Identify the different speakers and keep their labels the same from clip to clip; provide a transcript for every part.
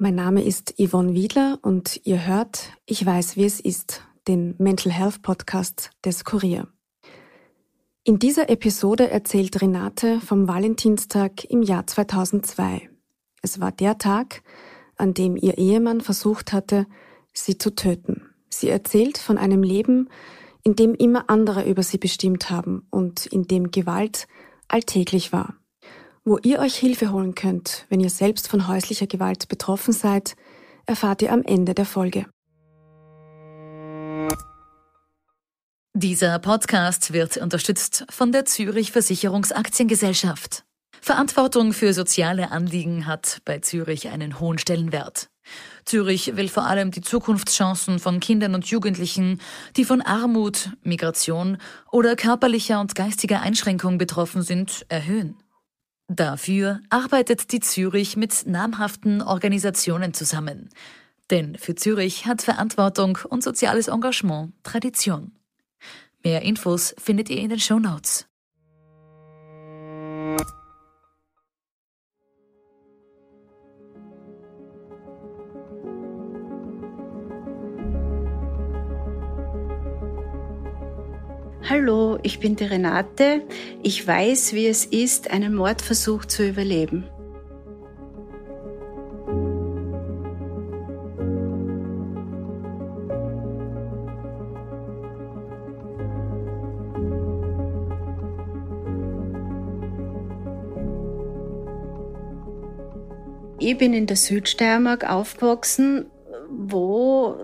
Speaker 1: Mein Name ist Yvonne Wiedler und ihr hört Ich weiß, wie es ist, den Mental Health Podcast des Kurier. In dieser Episode erzählt Renate vom Valentinstag im Jahr 2002. Es war der Tag, an dem ihr Ehemann versucht hatte, sie zu töten. Sie erzählt von einem Leben, in dem immer andere über sie bestimmt haben und in dem Gewalt alltäglich war. Wo ihr euch Hilfe holen könnt, wenn ihr selbst von häuslicher Gewalt betroffen seid, erfahrt ihr am Ende der Folge.
Speaker 2: Dieser Podcast wird unterstützt von der Zürich Versicherungsaktiengesellschaft. Verantwortung für soziale Anliegen hat bei Zürich einen hohen Stellenwert. Zürich will vor allem die Zukunftschancen von Kindern und Jugendlichen, die von Armut, Migration oder körperlicher und geistiger Einschränkung betroffen sind, erhöhen. Dafür arbeitet die Zürich mit namhaften Organisationen zusammen. Denn für Zürich hat Verantwortung und soziales Engagement Tradition. Mehr Infos findet ihr in den Show Notes.
Speaker 3: Hallo, ich bin die Renate. Ich weiß, wie es ist, einen Mordversuch zu überleben. Ich bin in der Südsteiermark aufgewachsen, wo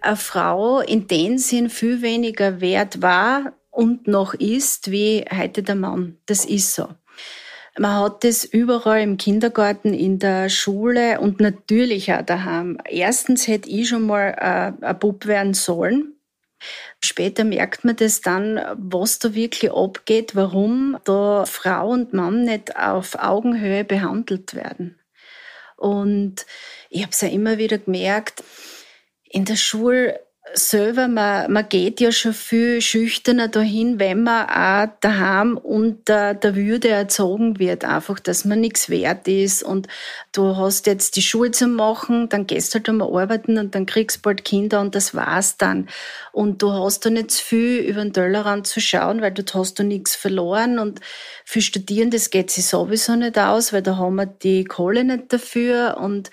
Speaker 3: eine Frau in dem Sinn viel weniger wert war und noch ist wie heute der Mann. Das ist so. Man hat das überall im Kindergarten, in der Schule und natürlich auch daheim. Erstens hätte ich schon mal äh, ein Bub werden sollen. Später merkt man das dann, was da wirklich abgeht, warum da Frau und Mann nicht auf Augenhöhe behandelt werden. Und ich habe es ja immer wieder gemerkt, in der Schule selber, man, man geht ja schon viel schüchterner dahin, wenn man auch daheim unter der Würde erzogen wird, einfach, dass man nichts wert ist und du hast jetzt die Schule zu machen, dann gehst du halt einmal arbeiten und dann kriegst bald Kinder und das war's dann. Und du hast da nicht zu viel über den Tellerrand zu schauen, weil dort hast du nichts verloren und für Studierende geht sich sowieso nicht aus, weil da haben wir die Kohle nicht dafür und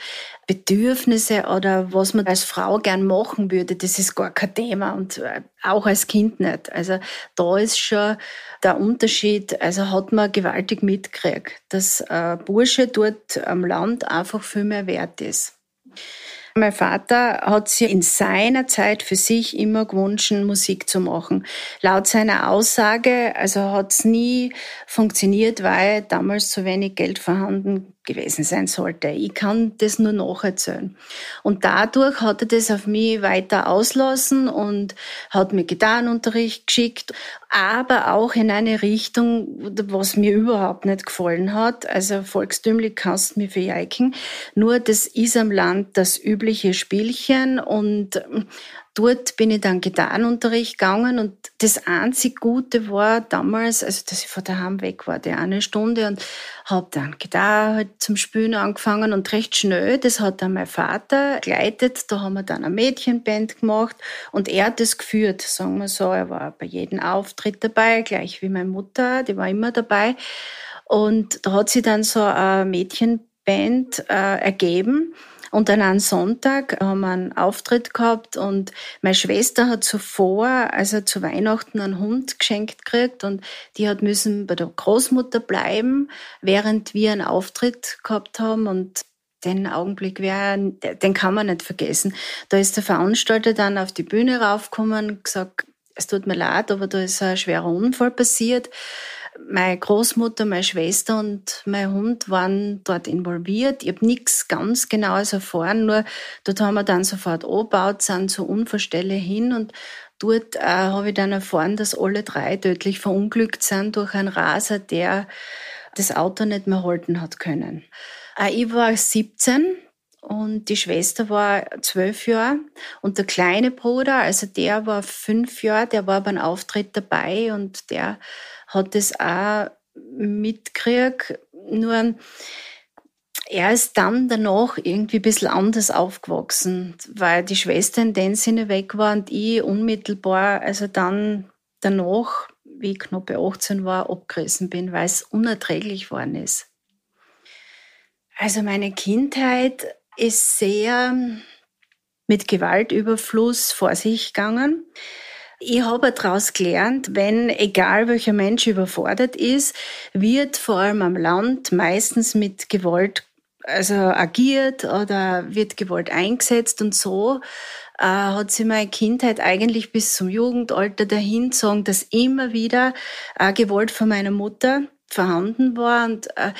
Speaker 3: Bedürfnisse oder was man als Frau gern machen würde, das ist gar kein Thema und äh, auch als Kind nicht. Also da ist schon der Unterschied, also hat man gewaltig mitgekriegt, dass ein Bursche dort am Land einfach viel mehr wert ist. Mein Vater hat sich in seiner Zeit für sich immer gewünscht, Musik zu machen. Laut seiner Aussage, also hat es nie funktioniert, weil damals zu wenig Geld vorhanden gewesen sein sollte. Ich kann das nur nacherzählen. Und dadurch hat er das auf mich weiter auslassen und hat mir Gitarrenunterricht geschickt, aber auch in eine Richtung, was mir überhaupt nicht gefallen hat. Also volkstümlich kannst du mir verjeiken. Nur das ist am Land das übliche Spielchen und dort bin ich dann Gitarrenunterricht gegangen und das einzig Gute war damals, also dass ich von daheim weg war, die eine Stunde und habe dann Gitarre halt zum Spielen angefangen und recht schnell, das hat dann mein Vater geleitet, da haben wir dann eine Mädchenband gemacht und er hat das geführt, sagen wir so, er war bei jedem Auftritt dabei, gleich wie meine Mutter, die war immer dabei. Und da hat sie dann so eine Mädchenband äh, ergeben und dann am Sonntag haben wir einen Auftritt gehabt und meine Schwester hat zuvor, also zu Weihnachten, einen Hund geschenkt gekriegt und die hat müssen bei der Großmutter bleiben, während wir einen Auftritt gehabt haben und den Augenblick wäre, den kann man nicht vergessen. Da ist der Veranstalter dann auf die Bühne raufgekommen gesagt, es tut mir leid, aber da ist ein schwerer Unfall passiert meine Großmutter, meine Schwester und mein Hund waren dort involviert. Ich habe nichts ganz Genaues erfahren, nur dort haben wir dann sofort angebaut, sind zur Unfallstelle hin und dort äh, habe ich dann erfahren, dass alle drei tödlich verunglückt sind durch einen Raser, der das Auto nicht mehr halten hat können. Äh, ich war 17 und die Schwester war zwölf Jahre und der kleine Bruder, also der war fünf Jahre, der war beim Auftritt dabei und der hat es auch mitgekriegt. Nur er ist dann danach irgendwie ein bisschen anders aufgewachsen, weil die Schwester in dem Sinne weg war und ich unmittelbar, also dann danach, wie ich knapp bei 18 war, abgerissen bin, weil es unerträglich worden ist. Also meine Kindheit ist sehr mit Gewaltüberfluss vor sich gegangen. Ich habe daraus gelernt, wenn, egal welcher Mensch überfordert ist, wird vor allem am Land meistens mit Gewalt also agiert oder wird Gewalt eingesetzt und so äh, hat sie meine Kindheit eigentlich bis zum Jugendalter dahin gezogen, dass immer wieder äh, Gewalt von meiner Mutter vorhanden war und äh,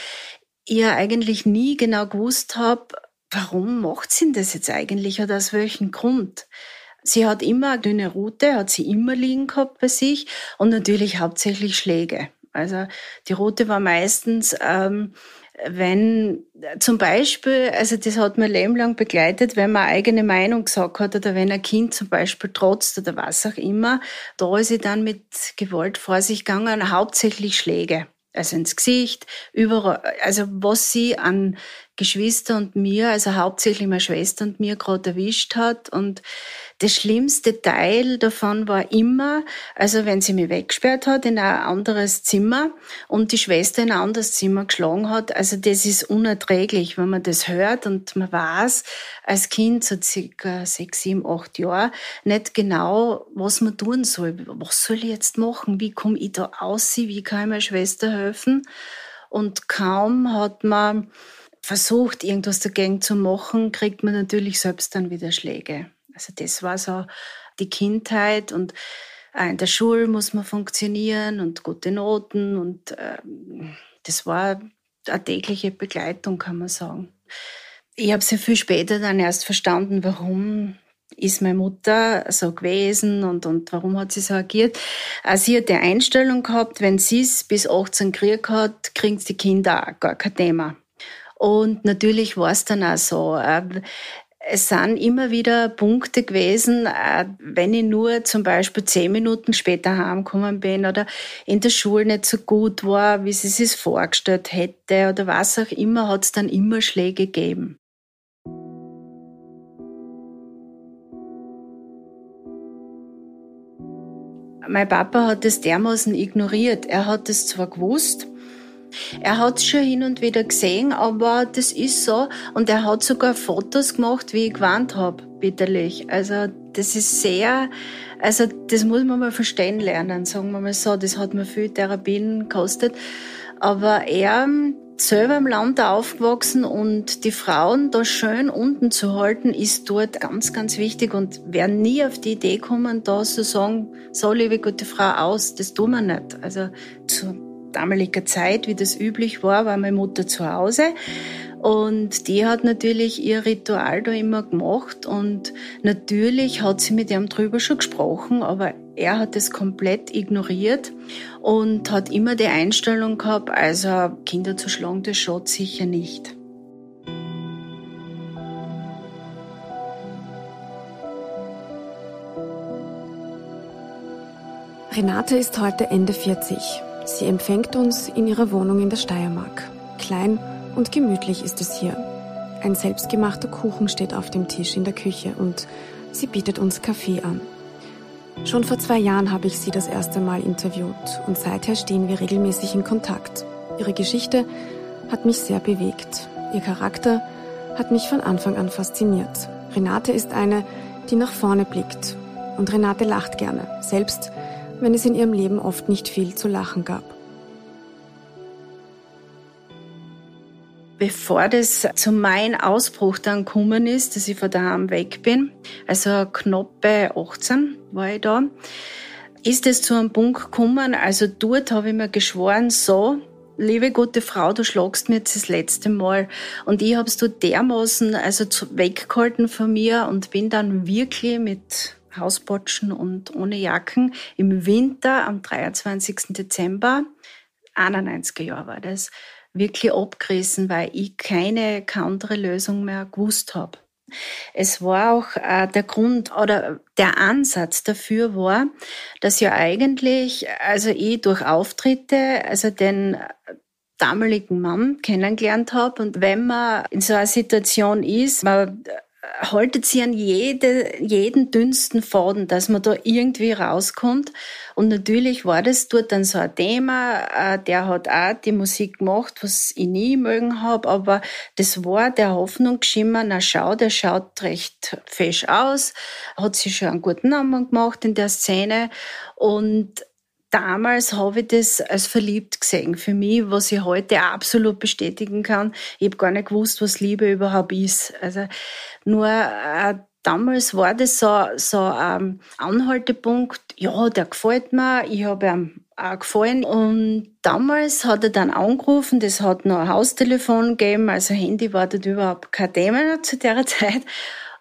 Speaker 3: ich eigentlich nie genau gewusst habe, warum macht sie das jetzt eigentlich oder aus welchem Grund. Sie hat immer eine dünne Route, hat sie immer liegen gehabt bei sich und natürlich hauptsächlich Schläge. Also die Route war meistens ähm, wenn zum Beispiel, also das hat mein Leben lang begleitet, wenn man eigene Meinung gesagt hat oder wenn ein Kind zum Beispiel trotzt oder was auch immer, da ist sie dann mit Gewalt vor sich gegangen, hauptsächlich Schläge. Also ins Gesicht, überall, also was sie an Geschwister und mir, also hauptsächlich meine Schwester und mir gerade erwischt hat und das schlimmste Teil davon war immer, also wenn sie mich weggesperrt hat in ein anderes Zimmer und die Schwester in ein anderes Zimmer geschlagen hat, also das ist unerträglich, wenn man das hört und man weiß als Kind, so circa sechs, sieben, acht Jahre, nicht genau, was man tun soll. Was soll ich jetzt machen? Wie komme ich da aus? Wie kann ich meiner Schwester helfen? Und kaum hat man versucht, irgendwas dagegen zu machen, kriegt man natürlich selbst dann wieder Schläge. Also das war so die Kindheit und in der Schule muss man funktionieren und gute Noten und ähm, das war eine tägliche Begleitung, kann man sagen. Ich habe sehr viel später dann erst verstanden, warum ist meine Mutter so gewesen und, und warum hat sie so agiert. Also sie hat die Einstellung gehabt, wenn sie es bis 18 Krieg hat, kriegen die Kinder auch gar kein Thema. Und natürlich war es dann auch so. Es sind immer wieder Punkte gewesen, äh, wenn ich nur zum Beispiel zehn Minuten später heimgekommen bin oder in der Schule nicht so gut war, wie sie es vorgestellt hätte oder was auch immer, hat es dann immer Schläge gegeben. Mein Papa hat es dermaßen ignoriert. Er hat es zwar gewusst, er hat es schon hin und wieder gesehen, aber das ist so. Und er hat sogar Fotos gemacht, wie ich gewarnt habe, bitterlich. Also das ist sehr, also das muss man mal verstehen lernen, sagen wir mal so. Das hat mir viel Therapien gekostet. Aber er selber im Land aufgewachsen und die Frauen da schön unten zu halten, ist dort ganz, ganz wichtig und werden nie auf die Idee kommen, da zu sagen, so liebe gute Frau aus, das tun wir nicht. Also zu damaliger Zeit, wie das üblich war, war meine Mutter zu Hause. Und die hat natürlich ihr Ritual da immer gemacht und natürlich hat sie mit ihm drüber schon gesprochen, aber er hat es komplett ignoriert und hat immer die Einstellung gehabt, also Kinder zu schlagen, das schaut sicher nicht.
Speaker 1: Renate ist heute Ende 40. Sie empfängt uns in ihrer Wohnung in der Steiermark. Klein und gemütlich ist es hier. Ein selbstgemachter Kuchen steht auf dem Tisch in der Küche und sie bietet uns Kaffee an. Schon vor zwei Jahren habe ich sie das erste Mal interviewt und seither stehen wir regelmäßig in Kontakt. Ihre Geschichte hat mich sehr bewegt. Ihr Charakter hat mich von Anfang an fasziniert. Renate ist eine, die nach vorne blickt. Und Renate lacht gerne, selbst wenn es in ihrem Leben oft nicht viel zu lachen gab.
Speaker 3: Bevor das zu meinem Ausbruch dann gekommen ist, dass ich von daheim weg bin, also knapp bei 18 war ich da, ist es zu einem Punkt gekommen, also dort habe ich mir geschworen, so, liebe gute Frau, du schlagst mir jetzt das letzte Mal. Und ich habe es dort dermaßen also weggehalten von mir und bin dann wirklich mit Hausbotschen und ohne Jacken im Winter am 23. Dezember, 91er Jahr war das, wirklich abgerissen, weil ich keine andere Lösung mehr gewusst habe. Es war auch äh, der Grund oder der Ansatz dafür war, dass ja eigentlich, also ich durch Auftritte, also den damaligen Mann kennengelernt habe. Und wenn man in so einer Situation ist, man haltet sie an jede, jeden dünnsten Faden, dass man da irgendwie rauskommt. Und natürlich war das dort dann so ein Thema. Äh, der hat auch die Musik gemacht, was ich nie mögen habe, aber das war der Hoffnung geschimmert, na schau, der schaut recht fesch aus, hat sich schon einen guten Namen gemacht in der Szene und damals habe ich das als verliebt gesehen. Für mich, was ich heute absolut bestätigen kann. Ich habe gar nicht gewusst, was Liebe überhaupt ist. Also nur äh, damals war das so, so ein Anhaltepunkt. Ja, der gefällt mir. Ich habe ihm auch gefallen. Und damals hat er dann angerufen. Das hat noch ein Haustelefon gegeben. Also Handy war dort überhaupt kein Thema zu der Zeit.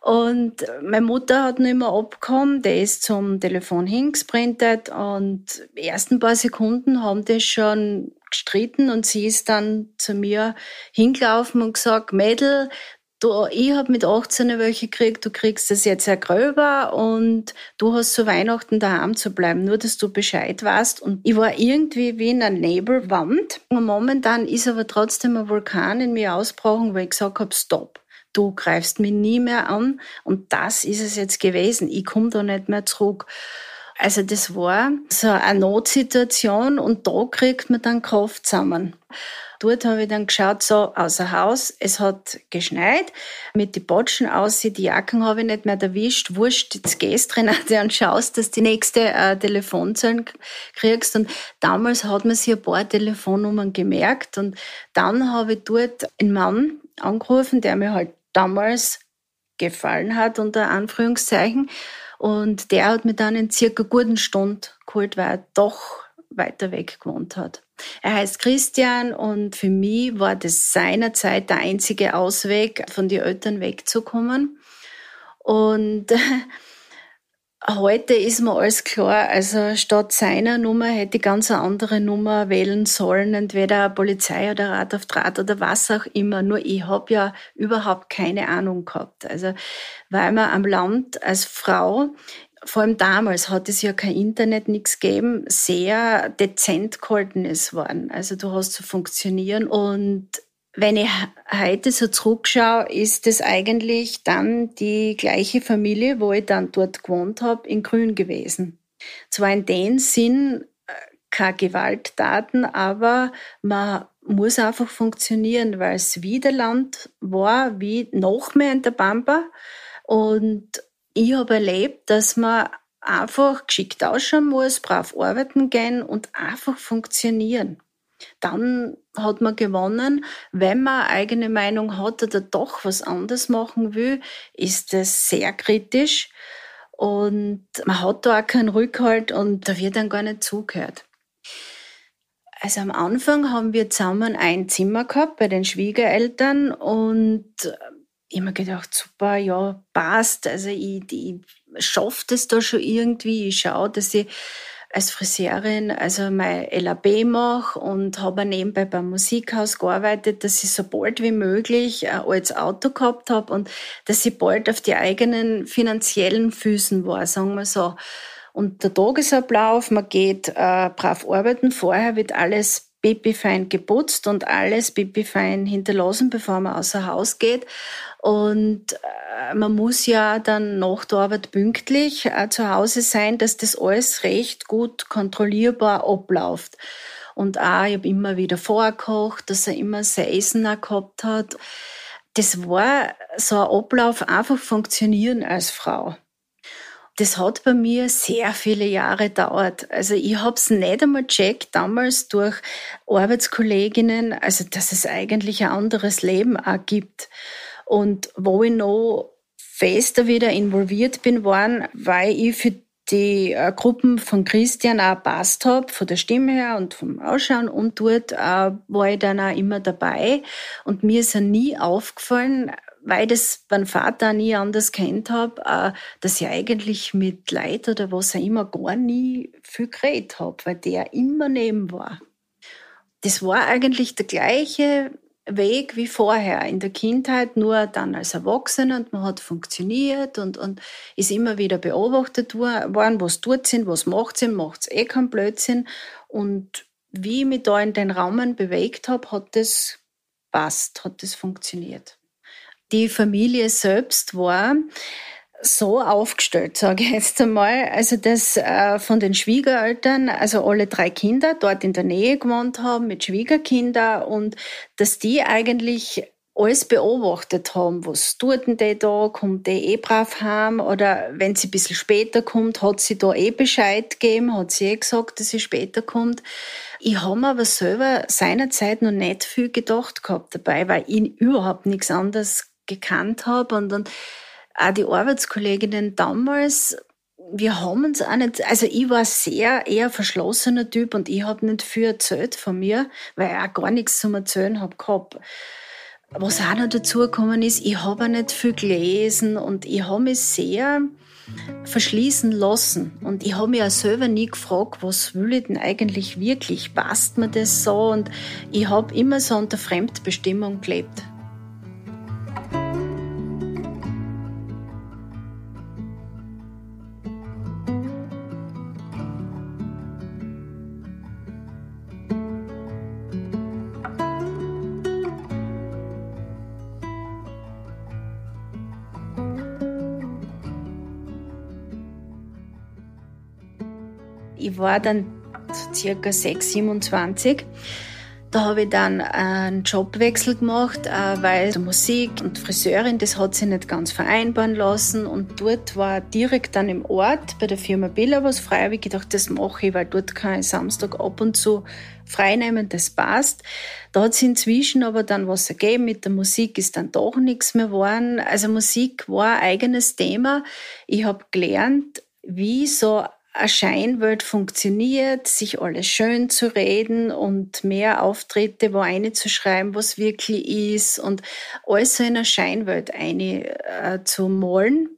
Speaker 3: Und meine Mutter hat nicht mehr abgekommen, der ist zum Telefon hingesprintet und die ersten paar Sekunden haben das schon gestritten und sie ist dann zu mir hingelaufen und gesagt, Mädel, du, ich habe mit 18 welche gekriegt, du kriegst das jetzt ja gröber und du hast zu Weihnachten daheim zu bleiben, nur dass du Bescheid weißt. Und ich war irgendwie wie in einer Nebelwand. Und momentan ist aber trotzdem ein Vulkan in mir ausgebrochen, weil ich gesagt habe, stopp du greifst mich nie mehr an und das ist es jetzt gewesen. Ich komme da nicht mehr zurück. Also das war so eine Notsituation und da kriegt man dann Kraft zusammen. Dort habe ich dann geschaut, so außer Haus, es hat geschneit, mit die Botschen aus, die Jacken habe ich nicht mehr erwischt, wurscht, jetzt gehst Renate und schaust, dass die nächste äh, Telefonzellen kriegst und damals hat man sich ein paar Telefonnummern gemerkt und dann habe ich dort einen Mann angerufen, der mir halt damals gefallen hat, unter Anführungszeichen. Und der hat mir dann in circa guten Stunde geholt, weil er doch weiter weg gewohnt hat. Er heißt Christian und für mich war das seinerzeit der einzige Ausweg, von den Eltern wegzukommen. Und Heute ist mir alles klar. Also statt seiner Nummer hätte ich ganz eine andere Nummer wählen sollen, entweder Polizei oder Rat auf Draht oder was auch immer. Nur ich habe ja überhaupt keine Ahnung gehabt. Also weil man am Land als Frau vor allem damals hat es ja kein Internet, nichts gegeben, sehr dezent gehalten ist worden. Also du hast zu funktionieren und wenn ich heute so zurückschaue, ist es eigentlich dann die gleiche Familie, wo ich dann dort gewohnt habe, in Grün gewesen. Zwar in dem Sinn äh, keine Gewalttaten, aber man muss einfach funktionieren, weil es wieder Land war, wie noch mehr in der Pampa. Und ich habe erlebt, dass man einfach geschickt ausschauen muss, brav arbeiten gehen und einfach funktionieren dann hat man gewonnen. Wenn man eine eigene Meinung hat oder doch was anderes machen will, ist das sehr kritisch. Und man hat da auch keinen Rückhalt und da wird dann gar nicht zugehört. Also am Anfang haben wir zusammen ein Zimmer gehabt bei den Schwiegereltern und mir gedacht, super, ja, passt. Also ich, ich schaffe das da schon irgendwie. Ich schaue, dass ich als Friseurin also mein LAB mache und habe nebenbei beim Musikhaus gearbeitet, dass ich so bald wie möglich ein altes Auto gehabt habe und dass ich bald auf die eigenen finanziellen Füßen war, sagen wir so. Und der Tagesablauf, man geht äh, brav arbeiten, vorher wird alles pipifein geputzt und alles pipifein hinterlassen, bevor man außer Haus geht. Und äh, man muss ja dann nach der Arbeit pünktlich äh, zu Hause sein, dass das alles recht gut kontrollierbar abläuft. Und auch, ich habe immer wieder vorgekocht, dass er immer sein Essen auch gehabt hat. Das war so ein Ablauf, einfach funktionieren als Frau. Das hat bei mir sehr viele Jahre gedauert. Also ich habe es nicht einmal checkt damals durch Arbeitskolleginnen, also dass es eigentlich ein anderes Leben auch gibt. Und wo ich noch fester wieder involviert bin, waren, weil ich für die äh, Gruppen von Christian auch passt habe, von der Stimme her und vom Ausschauen. Und dort äh, war ich dann auch immer dabei. Und mir ist ja nie aufgefallen, weil das beim Vater nie anders kennt habe, äh, dass ich eigentlich mit Leid oder was auch immer gar nie viel geredet habe, weil der immer neben war. Das war eigentlich der gleiche Weg wie vorher in der Kindheit, nur dann als Erwachsener und man hat funktioniert und, und ist immer wieder beobachtet worden, was tut sind, was macht sind, macht eh keinen Blödsinn und wie ich mich da in den Rahmen bewegt habe, hat das passt, hat das funktioniert. Die Familie selbst war so aufgestellt, sage ich jetzt einmal. Also, dass äh, von den Schwiegereltern, also alle drei Kinder dort in der Nähe gewohnt haben mit Schwiegerkindern und dass die eigentlich alles beobachtet haben. Was tut denn die da? Kommt die eh brav heim? Oder wenn sie ein bisschen später kommt, hat sie da eh Bescheid gegeben? Hat sie eh gesagt, dass sie später kommt? Ich habe mir aber selber seinerzeit noch nicht viel gedacht gehabt dabei, weil ich überhaupt nichts anderes gekannt habe. Und dann auch die Arbeitskolleginnen damals, wir haben uns auch nicht, also ich war sehr eher verschlossener Typ und ich habe nicht viel erzählt von mir, weil ich auch gar nichts zum Erzählen habe gehabt. Was auch noch dazu gekommen ist, ich habe auch nicht viel gelesen und ich habe mich sehr verschließen lassen. Und ich habe mich auch selber nie gefragt, was will ich denn eigentlich wirklich? Passt mir das so? Und ich habe immer so unter Fremdbestimmung gelebt. War dann circa 6, 27. Da habe ich dann einen Jobwechsel gemacht, äh, weil Musik und Friseurin, das hat sich nicht ganz vereinbaren lassen. Und dort war direkt dann im Ort bei der Firma Billa was frei. Habe ich gedacht, das mache ich, weil dort kann ich Samstag ab und zu freinehmen, das passt. Da hat es inzwischen aber dann was ergeben. Mit der Musik ist dann doch nichts mehr geworden. Also Musik war ein eigenes Thema. Ich habe gelernt, wie so eine Scheinwelt funktioniert, sich alles schön zu reden und mehr Auftritte wo eine zu schreiben, was wirklich ist und alles so in eine Scheinwelt eine äh, zu malen.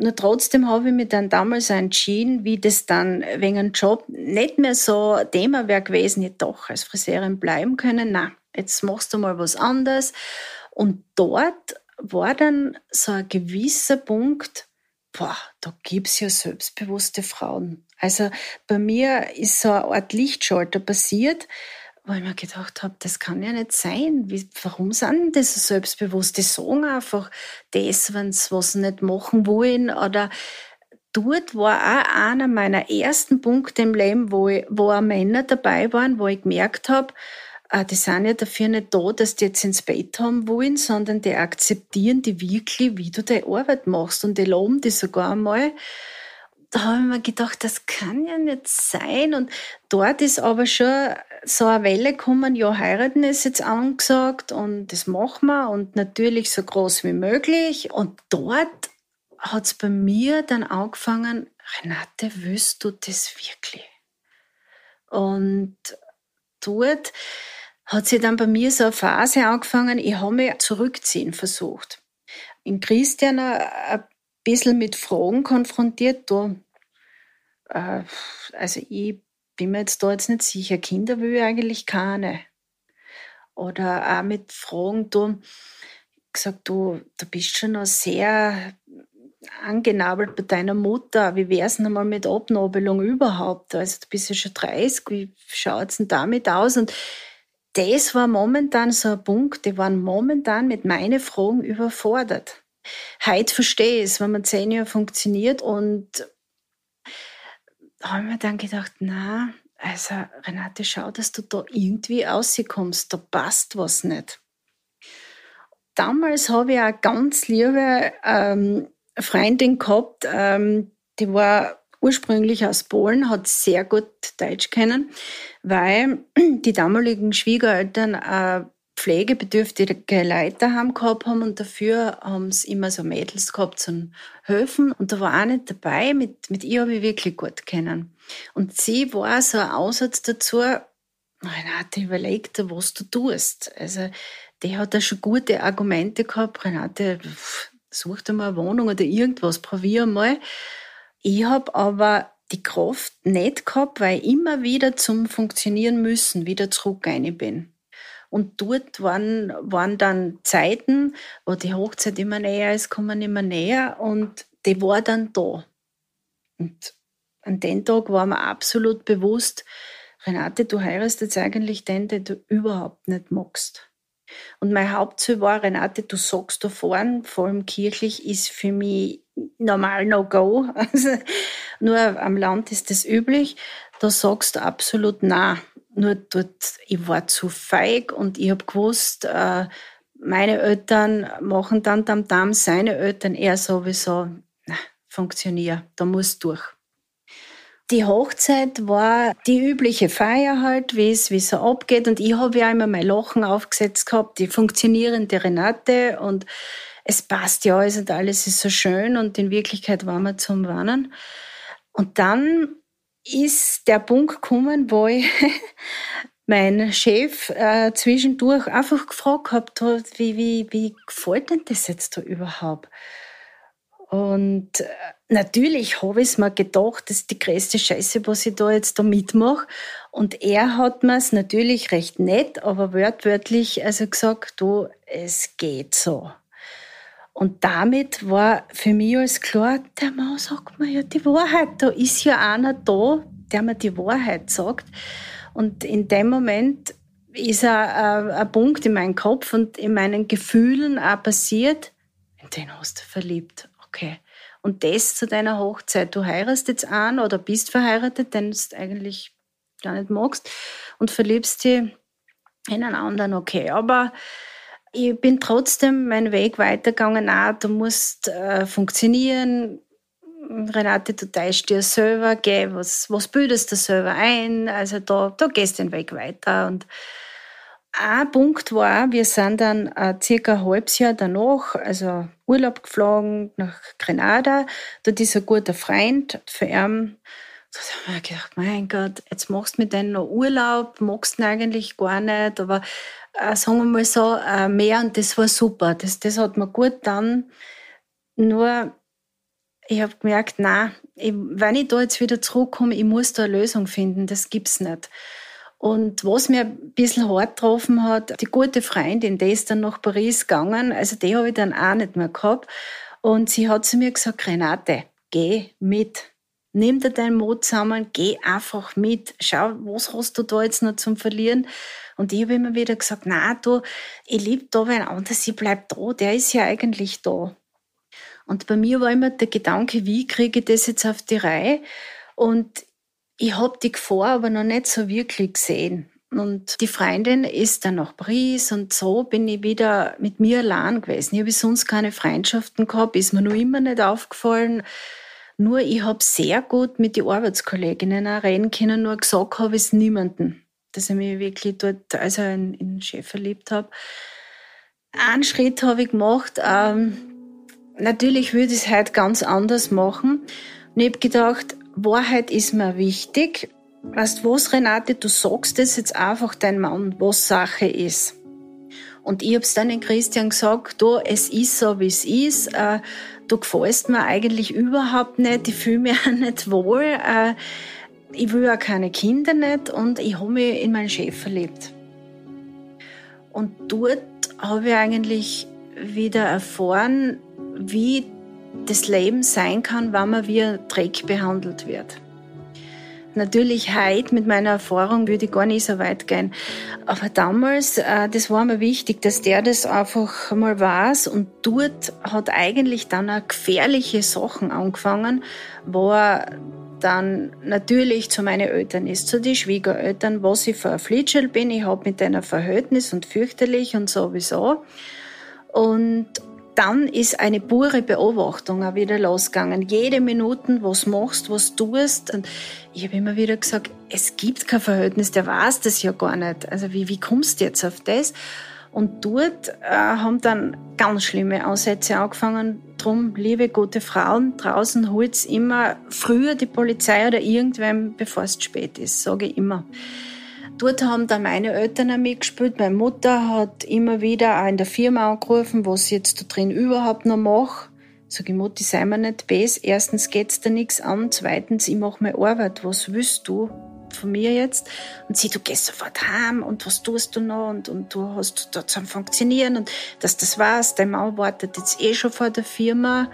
Speaker 3: Nur trotzdem habe ich mich dann damals entschieden, wie das dann wegen einem Job nicht mehr so Thema wäre gewesen, ich doch als Friseurin bleiben können. Na, jetzt machst du mal was anderes. Und dort war dann so ein gewisser Punkt, boah, da gibt's ja selbstbewusste Frauen. Also bei mir ist so eine Art Lichtschalter passiert, wo ich mir gedacht habe, das kann ja nicht sein. Wie, warum sind das so selbstbewusst? Die sagen einfach das, wenn sie was nicht machen wollen. Oder dort war auch einer meiner ersten Punkte im Leben, wo, ich, wo auch Männer dabei waren, wo ich gemerkt habe, die sind ja dafür nicht da, dass die jetzt ins Bett haben wollen, sondern die akzeptieren die wirklich, wie du deine Arbeit machst und die loben die sogar einmal. Da habe ich mir gedacht, das kann ja nicht sein. Und dort ist aber schon so eine Welle gekommen, ja, heiraten ist jetzt angesagt und das machen wir und natürlich so groß wie möglich. Und dort hat es bei mir dann angefangen, Renate, willst du das wirklich? Und dort hat sich dann bei mir so eine Phase angefangen, ich habe mich zurückziehen versucht. In Christian ein bisschen mit Fragen konfrontiert, da, äh, also ich bin mir jetzt da jetzt nicht sicher, Kinder will ich eigentlich keine. Oder auch mit Fragen, du, gesagt, du, du bist schon noch sehr angenabelt bei deiner Mutter. Wie wär's denn einmal mit Abnabelung überhaupt? Also du bist ja schon 30, wie schaut's denn damit aus? Und das war momentan so ein Punkt, die waren momentan mit meinen Fragen überfordert. Heute verstehe ich es, wenn man zehn Jahre funktioniert und da habe mir dann gedacht, na, also Renate, schau, dass du da irgendwie rauskommst, da passt was nicht. Damals habe ich auch ganz liebe ähm, Freundin gehabt, ähm, die war ursprünglich aus Polen, hat sehr gut Deutsch kennen, weil die damaligen Schwiegereltern äh, pflegebedürftige Leute haben gehabt haben und dafür haben sie immer so Mädels gehabt zum Helfen und da war auch nicht dabei, mit, mit ihr habe ich wirklich gut kennen. Und sie war so ein Aussatz dazu, Renate, überleg dir, was du tust. Also, die hat da schon gute Argumente gehabt, Renate, such dir mal eine Wohnung oder irgendwas, probier mal. Ich habe aber die Kraft nicht gehabt, weil ich immer wieder zum Funktionieren müssen wieder zurück rein bin. Und dort waren, waren dann Zeiten, wo die Hochzeit immer näher ist, kommen immer näher und die war dann da. Und an den Tag war mir absolut bewusst, Renate, du heiratest jetzt eigentlich den, den du überhaupt nicht magst. Und mein Hauptziel war, Renate, du sagst da vorne, vor allem kirchlich, ist für mich normal No-Go. Also, nur am Land ist das üblich. Da sagst du absolut nein. Nur dort, ich war zu feig und ich habe gewusst, äh, meine Eltern machen dann Tam Tam, seine Eltern eher sowieso, na, funktioniert, da muss durch. Die Hochzeit war die übliche Feier halt, wie es, wie so abgeht. Und ich habe ja immer mein Lachen aufgesetzt gehabt, die funktionierende Renate und es passt ja alles und alles ist so schön und in Wirklichkeit waren wir zum Warnen. Und dann ist der Punkt gekommen, wo ich mein Chef äh, zwischendurch einfach gefragt hat, wie, wie, wie gefällt denn das jetzt da überhaupt? Und äh, natürlich habe ich mir gedacht, das ist die größte Scheiße, was ich da jetzt da mitmache. Und er hat mir es natürlich recht nett, aber wörtwörtlich also gesagt, du, es geht so. Und damit war für mich alles klar, der Mann sagt mir ja die Wahrheit. Da ist ja einer da, der mir die Wahrheit sagt. Und in dem Moment ist ein, ein Punkt in meinem Kopf und in meinen Gefühlen auch passiert, in den hast du verliebt okay. Und das zu deiner Hochzeit. Du heiratest jetzt an oder bist verheiratet, den du eigentlich gar nicht magst und verliebst dich in einen anderen, okay. Aber ich bin trotzdem meinen Weg weitergegangen. Ah, du musst äh, funktionieren. Renate, du teilst dir selber, geh, was, was bildest du selber ein? Also da, da gehst du den Weg weiter. Und ein Punkt war, wir sind dann äh, circa ein halbes Jahr danach, also Urlaub geflogen nach Grenada. Dort ist ein guter Freund für ihn. Da haben wir gedacht, mein Gott, jetzt machst du mit denen noch Urlaub, magst du eigentlich gar nicht, aber äh, sagen wir mal so, äh, mehr und das war super. Das, das hat mir gut dann. Nur, ich habe gemerkt, nein, ich, wenn ich da jetzt wieder zurückkomme, ich muss da eine Lösung finden, das gibt's nicht. Und was mir ein bisschen hart getroffen hat, die gute Freundin, die ist dann nach Paris gegangen, also die habe ich dann auch nicht mehr gehabt. Und sie hat zu mir gesagt, Renate, geh mit. Nimm dir deinen Mut zusammen, geh einfach mit. Schau, was hast du da jetzt noch zum Verlieren? Und ich habe immer wieder gesagt, na du, ich liebe da wen anders, ich bleib da, der ist ja eigentlich da. Und bei mir war immer der Gedanke, wie kriege ich das jetzt auf die Reihe? Und ich habe die Gefahr aber noch nicht so wirklich gesehen. Und die Freundin ist dann nach Paris und so bin ich wieder mit mir allein gewesen. Ich habe sonst keine Freundschaften gehabt, ist mir noch immer nicht aufgefallen. Nur ich habe sehr gut mit den Arbeitskolleginnen auch reden können, nur gesagt habe ich es niemandem, dass ich mich wirklich dort, also in, in den Chef verliebt habe. Einen Schritt habe ich gemacht. Ähm, natürlich würde ich es heute ganz anders machen. Und ich habe gedacht, Wahrheit ist mir wichtig. Weißt was, Renate, du sagst es jetzt einfach dein Mann, was Sache ist. Und ich hab's dann in Christian gesagt, du, es ist so, wie es ist. Äh, du gefällst mir eigentlich überhaupt nicht. Ich fühle mich auch nicht wohl. Äh, ich will auch keine Kinder nicht. Und ich habe mich in meinen Chef verliebt. Und dort habe ich eigentlich wieder erfahren, wie das Leben sein kann, wenn man wie ein Dreck behandelt wird. Natürlich heute mit meiner Erfahrung würde ich gar nicht so weit gehen. Aber damals, äh, das war mir wichtig, dass der das einfach mal weiß. Und dort hat eigentlich dann auch gefährliche Sachen angefangen, wo er dann natürlich zu meinen Eltern ist, zu den Schwiegereltern, was ich für ein Flitschel bin. Ich habe mit denen Verhältnis und fürchterlich und sowieso. Und dann ist eine pure Beobachtung auch wieder losgegangen. Jede Minute, was machst, was tust. Und ich habe immer wieder gesagt, es gibt kein Verhältnis, der weiß das ja gar nicht. Also wie, wie kommst du jetzt auf das? Und dort äh, haben dann ganz schlimme Ansätze angefangen. Drum, liebe gute Frauen, draußen holt's immer früher die Polizei oder irgendwem, bevor es spät ist, sage ich immer. Dort haben dann meine Eltern auch mitgespielt. Meine Mutter hat immer wieder auch in der Firma angerufen, was ich jetzt da drin überhaupt noch mache. Sag ich, Mutti, sei mir nicht bes. Erstens geht's dir nichts an. Zweitens, ich mache meine Arbeit. Was willst du von mir jetzt? Und sie, du gehst sofort heim und was tust du noch? Und, und du hast dort zum Funktionieren und dass das war's. Dein Mann wartet jetzt eh schon vor der Firma.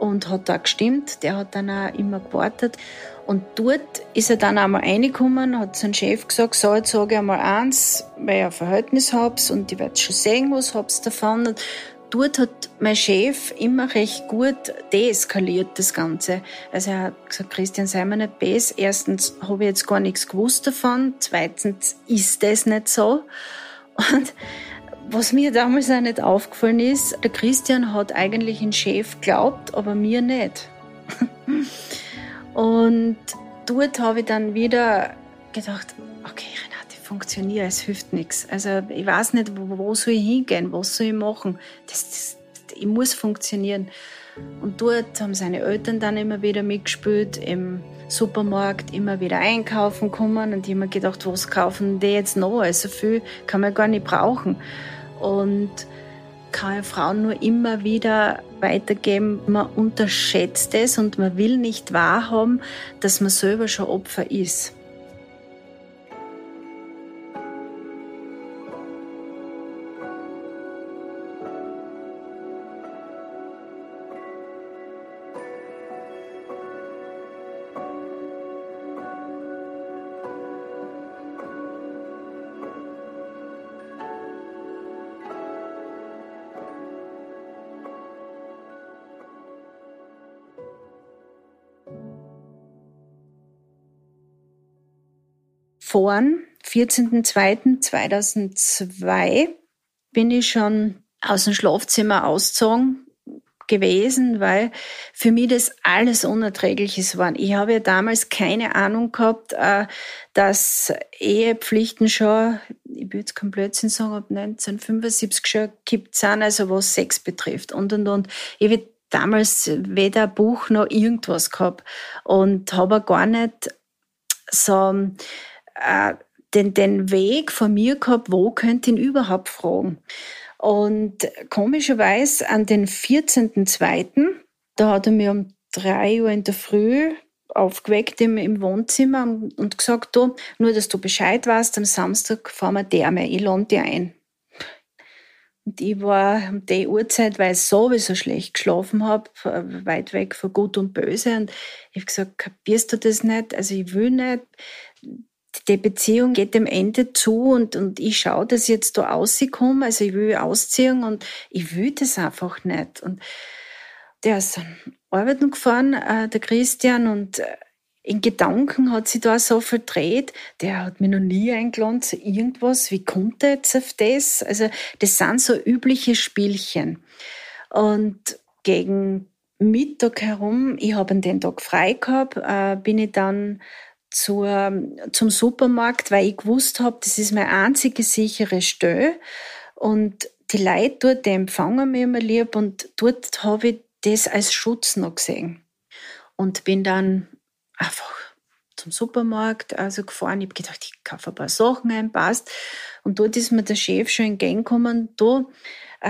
Speaker 3: und hat da gestimmt. Der hat dann auch immer gewartet. Und dort ist er dann einmal reingekommen, hat sein Chef gesagt, so, jetzt sage ich einmal eins, weil ich ein Verhältnis hab's und ich werde schon sehen, was hab's davon. Und dort hat mein Chef immer recht gut deeskaliert, das Ganze. Also er hat gesagt, Christian, sei mir nicht bes. Erstens habe ich jetzt gar nichts gewusst davon. Zweitens ist das nicht so. Und was mir damals auch nicht aufgefallen ist, der Christian hat eigentlich einen Chef geglaubt, aber mir nicht. Und dort habe ich dann wieder gedacht, okay, Renate, funktioniert, es hilft nichts. Also ich weiß nicht, wo, wo soll ich hingehen, was soll ich machen. Das, das, ich muss funktionieren. Und dort haben seine Eltern dann immer wieder mitgespielt, im Supermarkt immer wieder einkaufen kommen und ich habe mir gedacht, was kaufen die jetzt noch? Also viel kann man gar nicht brauchen und kann Frauen nur immer wieder weitergeben. Man unterschätzt es und man will nicht wahrhaben, dass man selber schon Opfer ist. Vorn, 14.02.2002, bin ich schon aus dem Schlafzimmer ausgezogen gewesen, weil für mich das alles Unerträgliches war. Ich habe ja damals keine Ahnung gehabt, äh, dass Ehepflichten schon, ich würde kein Blödsinn sagen, ab 1975 schon gibt sind, also was Sex betrifft und und und. Ich habe damals weder Buch noch irgendwas gehabt und habe gar nicht so äh, den, den Weg von mir gehabt, wo könnte ich ihn überhaupt fragen. Und komischerweise an den 14.02., da hat er mir um drei Uhr in der Früh aufgeweckt im, im Wohnzimmer und gesagt, du, nur dass du Bescheid weißt, am Samstag fahren wir Därme, ich lade dich ein. Und ich war um die Uhrzeit, weil ich sowieso schlecht geschlafen habe, weit weg von Gut und Böse. Und ich habe gesagt, kapierst du das nicht? Also ich will nicht die Beziehung geht dem Ende zu und, und ich schaue, dass ich jetzt da rauskomme, also ich will ausziehen und ich will das einfach nicht. Und der ist arbeiten gefahren, äh, der Christian, und äh, in Gedanken hat sich da so verdreht, der hat mich noch nie eingeladen zu irgendwas, wie kommt er jetzt auf das? Also das sind so übliche Spielchen. Und gegen Mittag herum, ich habe den Tag frei gehabt, äh, bin ich dann zur, zum Supermarkt, weil ich gewusst habe, das ist meine einzige sichere Stelle. Und die Leute dort, die empfangen mich immer lieb und dort habe ich das als Schutz noch gesehen. Und bin dann einfach zum Supermarkt also gefahren. Ich habe gedacht, ich kaufe ein paar Sachen ein, passt. Und dort ist mir der Chef schon entgegengekommen, äh,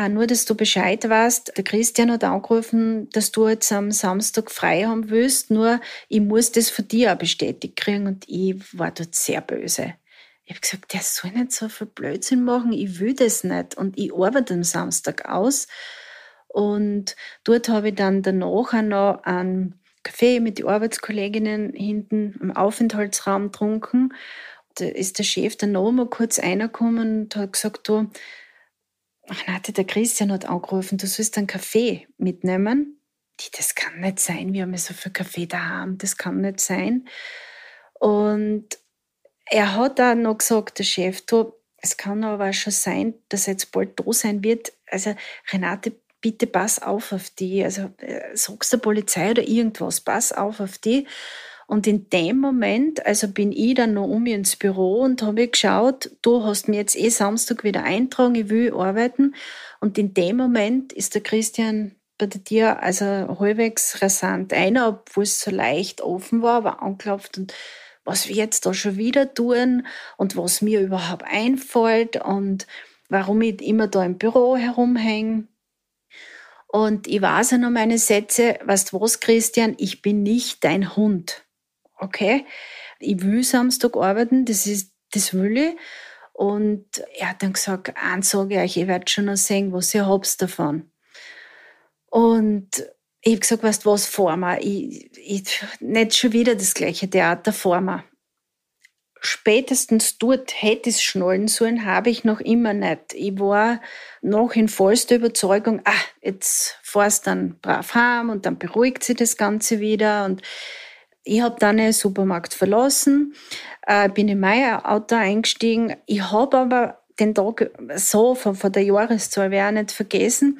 Speaker 3: nur, dass du Bescheid weißt, der Christian hat angerufen, dass du jetzt am Samstag frei haben willst, nur ich muss das von dir auch bestätigt kriegen und ich war dort sehr böse. Ich habe gesagt, der soll nicht so viel Blödsinn machen, ich will das nicht und ich arbeite am Samstag aus. Und dort habe ich dann danach auch noch einen Kaffee mit den Arbeitskolleginnen hinten im Aufenthaltsraum getrunken. Da ist der Chef dann noch mal kurz reingekommen und hat gesagt, du, Renate, der Christian hat angerufen, du sollst einen Kaffee mitnehmen. Das kann nicht sein, wir haben ja so viel Kaffee daheim, das kann nicht sein. Und er hat dann noch gesagt, der Chef, du, es kann aber schon sein, dass er jetzt bald da sein wird. Also Renate, bitte pass auf auf die. Also äh, sagst der Polizei oder irgendwas, pass auf auf die. Und in dem Moment, also bin ich dann noch um ins Büro und habe geschaut, du hast mir jetzt eh Samstag wieder eintragen, ich will arbeiten. Und in dem Moment ist der Christian bei dir also halbwegs rasant einer, obwohl es so leicht offen war, aber anklopft und was wir jetzt da schon wieder tun und was mir überhaupt einfällt und warum ich immer da im Büro herumhänge. Und ich weiß ja noch meine Sätze, weißt du was, Christian, ich bin nicht dein Hund okay, ich will Samstag arbeiten, das ist, das will ich. Und er hat dann gesagt, eins sage ich euch, ihr werdet schon noch sehen, was ihr habt davon. Und ich habe gesagt, weißt du was, vor mir. Ich, ich, nicht schon wieder das gleiche Theater vor mir. Spätestens dort hätte es schnallen sollen, habe ich noch immer nicht. Ich war noch in vollster Überzeugung, ah, jetzt fahrst dann brav heim und dann beruhigt sich das Ganze wieder. Und ich habe dann den Supermarkt verlassen, äh, bin in mein Auto eingestiegen. Ich habe aber den Tag so von, von der Jahreszahl wäre nicht vergessen.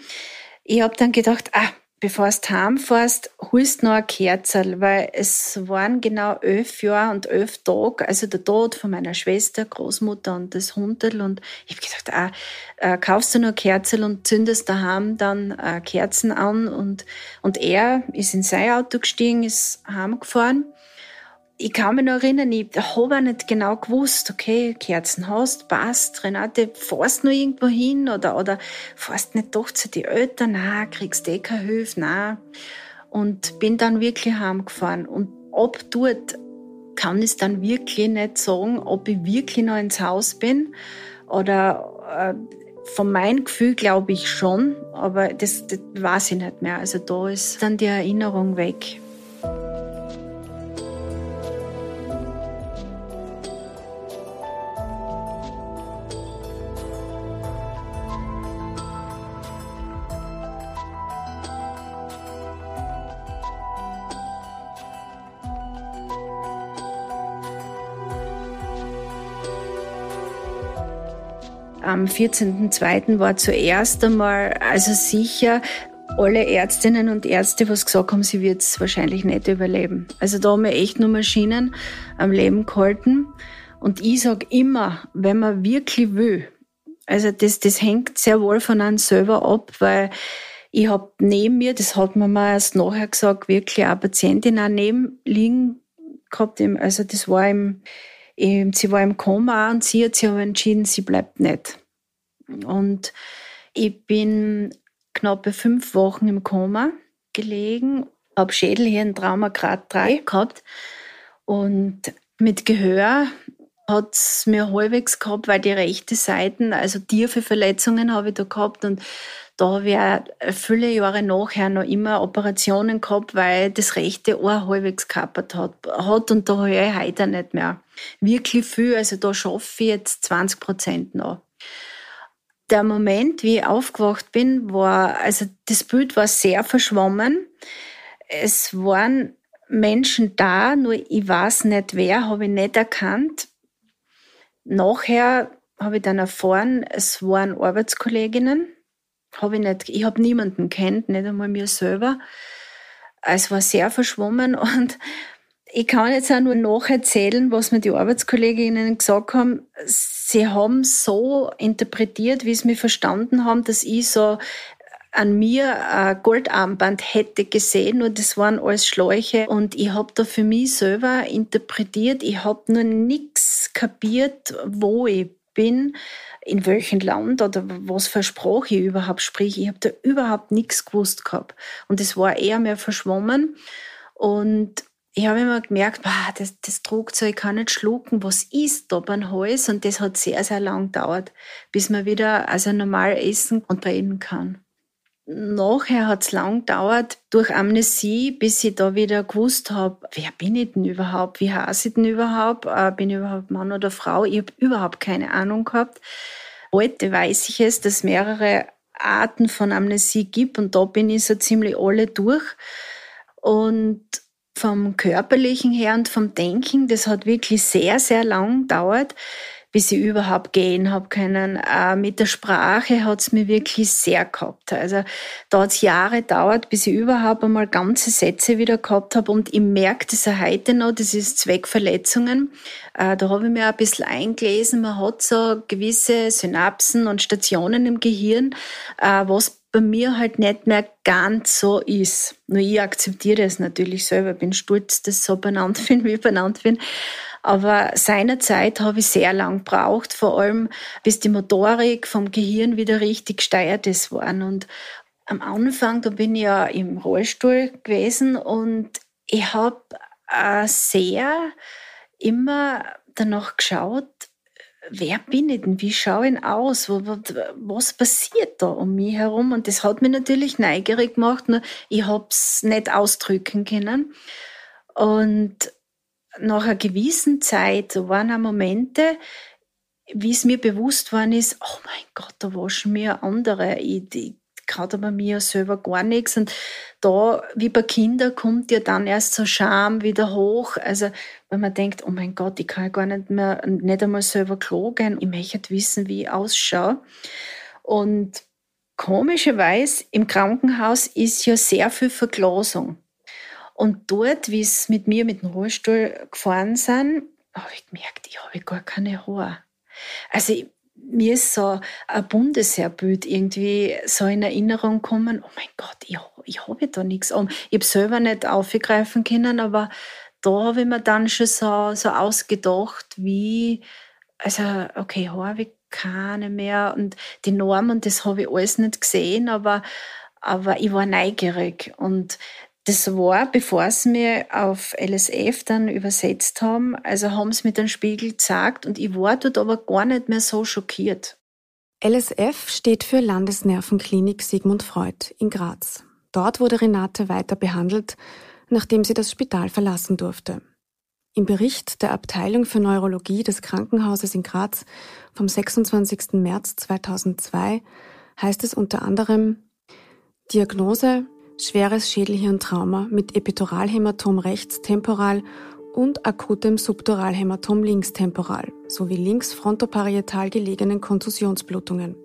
Speaker 3: Ich habe dann gedacht, ah, bevor du heimfährst, holst noch ein Kerzel, weil es waren genau elf Jahre und elf Tage, also der Tod von meiner Schwester, Großmutter und das Hundel und ich habe gedacht, ah, äh, kaufst du noch Kerzel und zündest daheim dann äh, Kerzen an. Und, und er ist in sein Auto gestiegen, ist heimgefahren ich kann mich noch erinnern, ich habe auch nicht genau gewusst, okay, Kerzen hast, passt, Renate, fährst du noch irgendwo hin oder, oder fährst nicht doch zu den Eltern, nein, kriegst eh keine Hilfe, nein. Und bin dann wirklich heimgefahren. Und ab dort kann ich dann wirklich nicht sagen, ob ich wirklich noch ins Haus bin oder äh, von meinem Gefühl glaube ich schon, aber das, das weiß ich nicht mehr. Also da ist dann die Erinnerung weg. Am 14.02. war zuerst einmal also sicher, alle Ärztinnen und Ärzte, was gesagt haben, sie wird es wahrscheinlich nicht überleben. Also da haben wir echt nur Maschinen am Leben gehalten. Und ich sage immer, wenn man wirklich will, also das, das hängt sehr wohl von einem selber ab, weil ich habe neben mir, das hat man mir erst nachher gesagt, wirklich eine Patientin auch neben liegen gehabt. Also das war im, sie war im Koma und sie hat sich aber entschieden, sie bleibt nicht. Und ich bin knappe fünf Wochen im Koma gelegen, habe Schädelhirntrauma Grad 3 gehabt und mit Gehör hat es mir halbwegs gehabt, weil die rechte Seite, also tiefe Verletzungen habe ich da gehabt und da auch viele Jahre nachher noch immer Operationen gehabt, weil das rechte Ohr halbwegs kaputt hat, hat und da habe ich heute nicht mehr wirklich viel. Also da schaffe ich jetzt 20 Prozent noch. Der Moment, wie ich aufgewacht bin, war, also das Bild war sehr verschwommen. Es waren Menschen da, nur ich weiß nicht wer, habe ich nicht erkannt. Nachher habe ich dann erfahren, es waren Arbeitskolleginnen. Habe ich nicht, ich habe niemanden kennt, nicht einmal mir selber. Es war sehr verschwommen und ich kann jetzt auch nur nacherzählen, was mir die Arbeitskolleginnen gesagt haben. Sie haben so interpretiert, wie sie mich verstanden haben, dass ich so an mir ein Goldarmband hätte gesehen, nur das waren alles Schläuche und ich habe da für mich selber interpretiert, ich habe nur nichts kapiert, wo ich bin, in welchem Land oder was für Sprache ich überhaupt spreche. Ich habe da überhaupt nichts gewusst gehabt und es war eher mehr verschwommen und ich habe immer gemerkt, boah, das, das Druckzeug kann nicht schlucken, was ist da beim Hals? Und das hat sehr, sehr lang gedauert, bis man wieder also normal essen und reden kann. Nachher hat es lang gedauert durch Amnesie, bis ich da wieder gewusst habe, wer bin ich denn überhaupt? Wie heiße ich denn überhaupt? Äh, bin ich überhaupt Mann oder Frau? Ich habe überhaupt keine Ahnung gehabt. Heute weiß ich es, dass es mehrere Arten von Amnesie gibt und da bin ich so ziemlich alle durch. Und vom körperlichen her und vom Denken, das hat wirklich sehr, sehr lang gedauert bis ich überhaupt gehen habe können. Äh, mit der Sprache hat's mir wirklich sehr gehabt. Also da hat's Jahre gedauert, bis ich überhaupt einmal ganze Sätze wieder gehabt habe. Und ich merke das auch heute noch, das ist Zweckverletzungen. Äh, da habe ich mir ein bisschen eingelesen. Man hat so gewisse Synapsen und Stationen im Gehirn, äh, was bei mir halt nicht mehr ganz so ist. Nur ich akzeptiere das natürlich selber, bin stolz, dass ich so benannt bin, wie ich benannt bin. Aber seinerzeit habe ich sehr lang braucht, vor allem bis die Motorik vom Gehirn wieder richtig gesteuert ist worden. Und am Anfang, da bin ich ja im Rollstuhl gewesen und ich habe äh, sehr immer danach geschaut, wer bin ich denn? Wie schaue ich aus? Was passiert da um mich herum? Und das hat mich natürlich neugierig gemacht, nur ich habe es nicht ausdrücken können. Und nach einer gewissen Zeit waren auch Momente, wie es mir bewusst worden ist, oh mein Gott, da waschen mir andere. Ich, ich kann bei mir selber gar nichts. Und da, wie bei Kindern, kommt ja dann erst so Scham wieder hoch. Also, wenn man denkt, oh mein Gott, ich kann ja gar nicht mehr, nicht einmal selber Klo gehen. Ich möchte wissen, wie ich ausschaue. Und komischerweise, im Krankenhaus ist ja sehr viel Verglasung. Und dort, wie es mit mir mit dem Rollstuhl gefahren sind, habe ich gemerkt, ich habe gar keine Haare. Also mir ist so ein Bundesheerbild irgendwie so in Erinnerung gekommen, oh mein Gott, ich, ich habe da nichts um. Ich habe selber nicht aufgreifen können, aber da habe ich mir dann schon so, so ausgedacht, wie, also okay, habe ich keine mehr und die Normen, das habe ich alles nicht gesehen, aber, aber ich war neugierig und das war, bevor sie mir auf LSF dann übersetzt haben, also haben sie mir den Spiegel gezeigt und ich war dort aber gar nicht mehr so schockiert.
Speaker 1: LSF steht für Landesnervenklinik Sigmund Freud in Graz. Dort wurde Renate weiter behandelt, nachdem sie das Spital verlassen durfte. Im Bericht der Abteilung für Neurologie des Krankenhauses in Graz vom 26. März 2002 heißt es unter anderem Diagnose schweres Schädelhirntrauma mit Epituralhämatom rechts temporal und akutem Subduralhämatom links temporal sowie links frontoparietal gelegenen Kontusionsblutungen.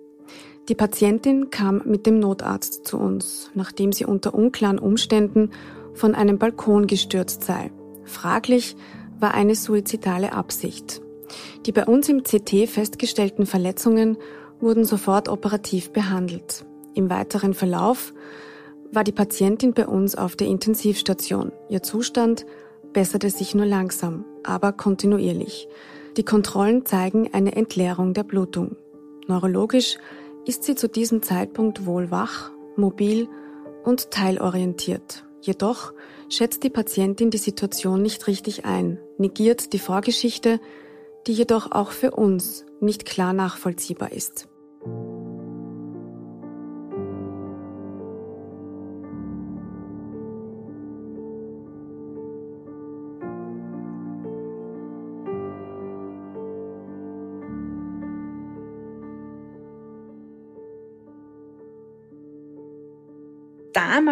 Speaker 1: Die Patientin kam mit dem Notarzt zu uns, nachdem sie unter unklaren Umständen von einem Balkon gestürzt sei. Fraglich war eine suizidale Absicht. Die bei uns im CT festgestellten Verletzungen wurden sofort operativ behandelt. Im weiteren Verlauf war die Patientin bei uns auf der Intensivstation. Ihr Zustand besserte sich nur langsam, aber kontinuierlich. Die Kontrollen zeigen eine Entleerung der Blutung. Neurologisch ist sie zu diesem Zeitpunkt wohl wach, mobil und teilorientiert. Jedoch schätzt die Patientin die Situation nicht richtig ein, negiert die Vorgeschichte, die jedoch auch für uns nicht klar nachvollziehbar ist.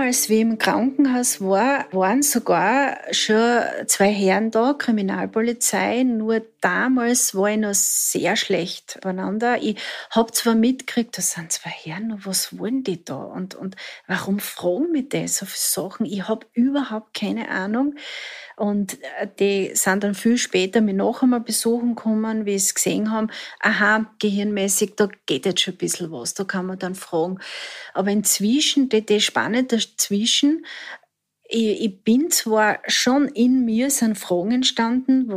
Speaker 3: Damals, wie ich im Krankenhaus war, waren sogar schon zwei Herren da, Kriminalpolizei. Nur damals war ich noch sehr schlecht beieinander. Ich habe zwar mitgekriegt, das sind zwei Herren, was wollen die da? Und, und warum fragen mich das viele Sachen? Ich habe überhaupt keine Ahnung. Und äh, die sind dann viel später mich noch einmal besuchen gekommen, wie sie gesehen haben, aha, gehirnmäßig, da geht jetzt schon ein bisschen was, da kann man dann fragen. Aber inzwischen, die, die Spanne dazwischen, ich, ich bin zwar schon in mir, sind Fragen entstanden,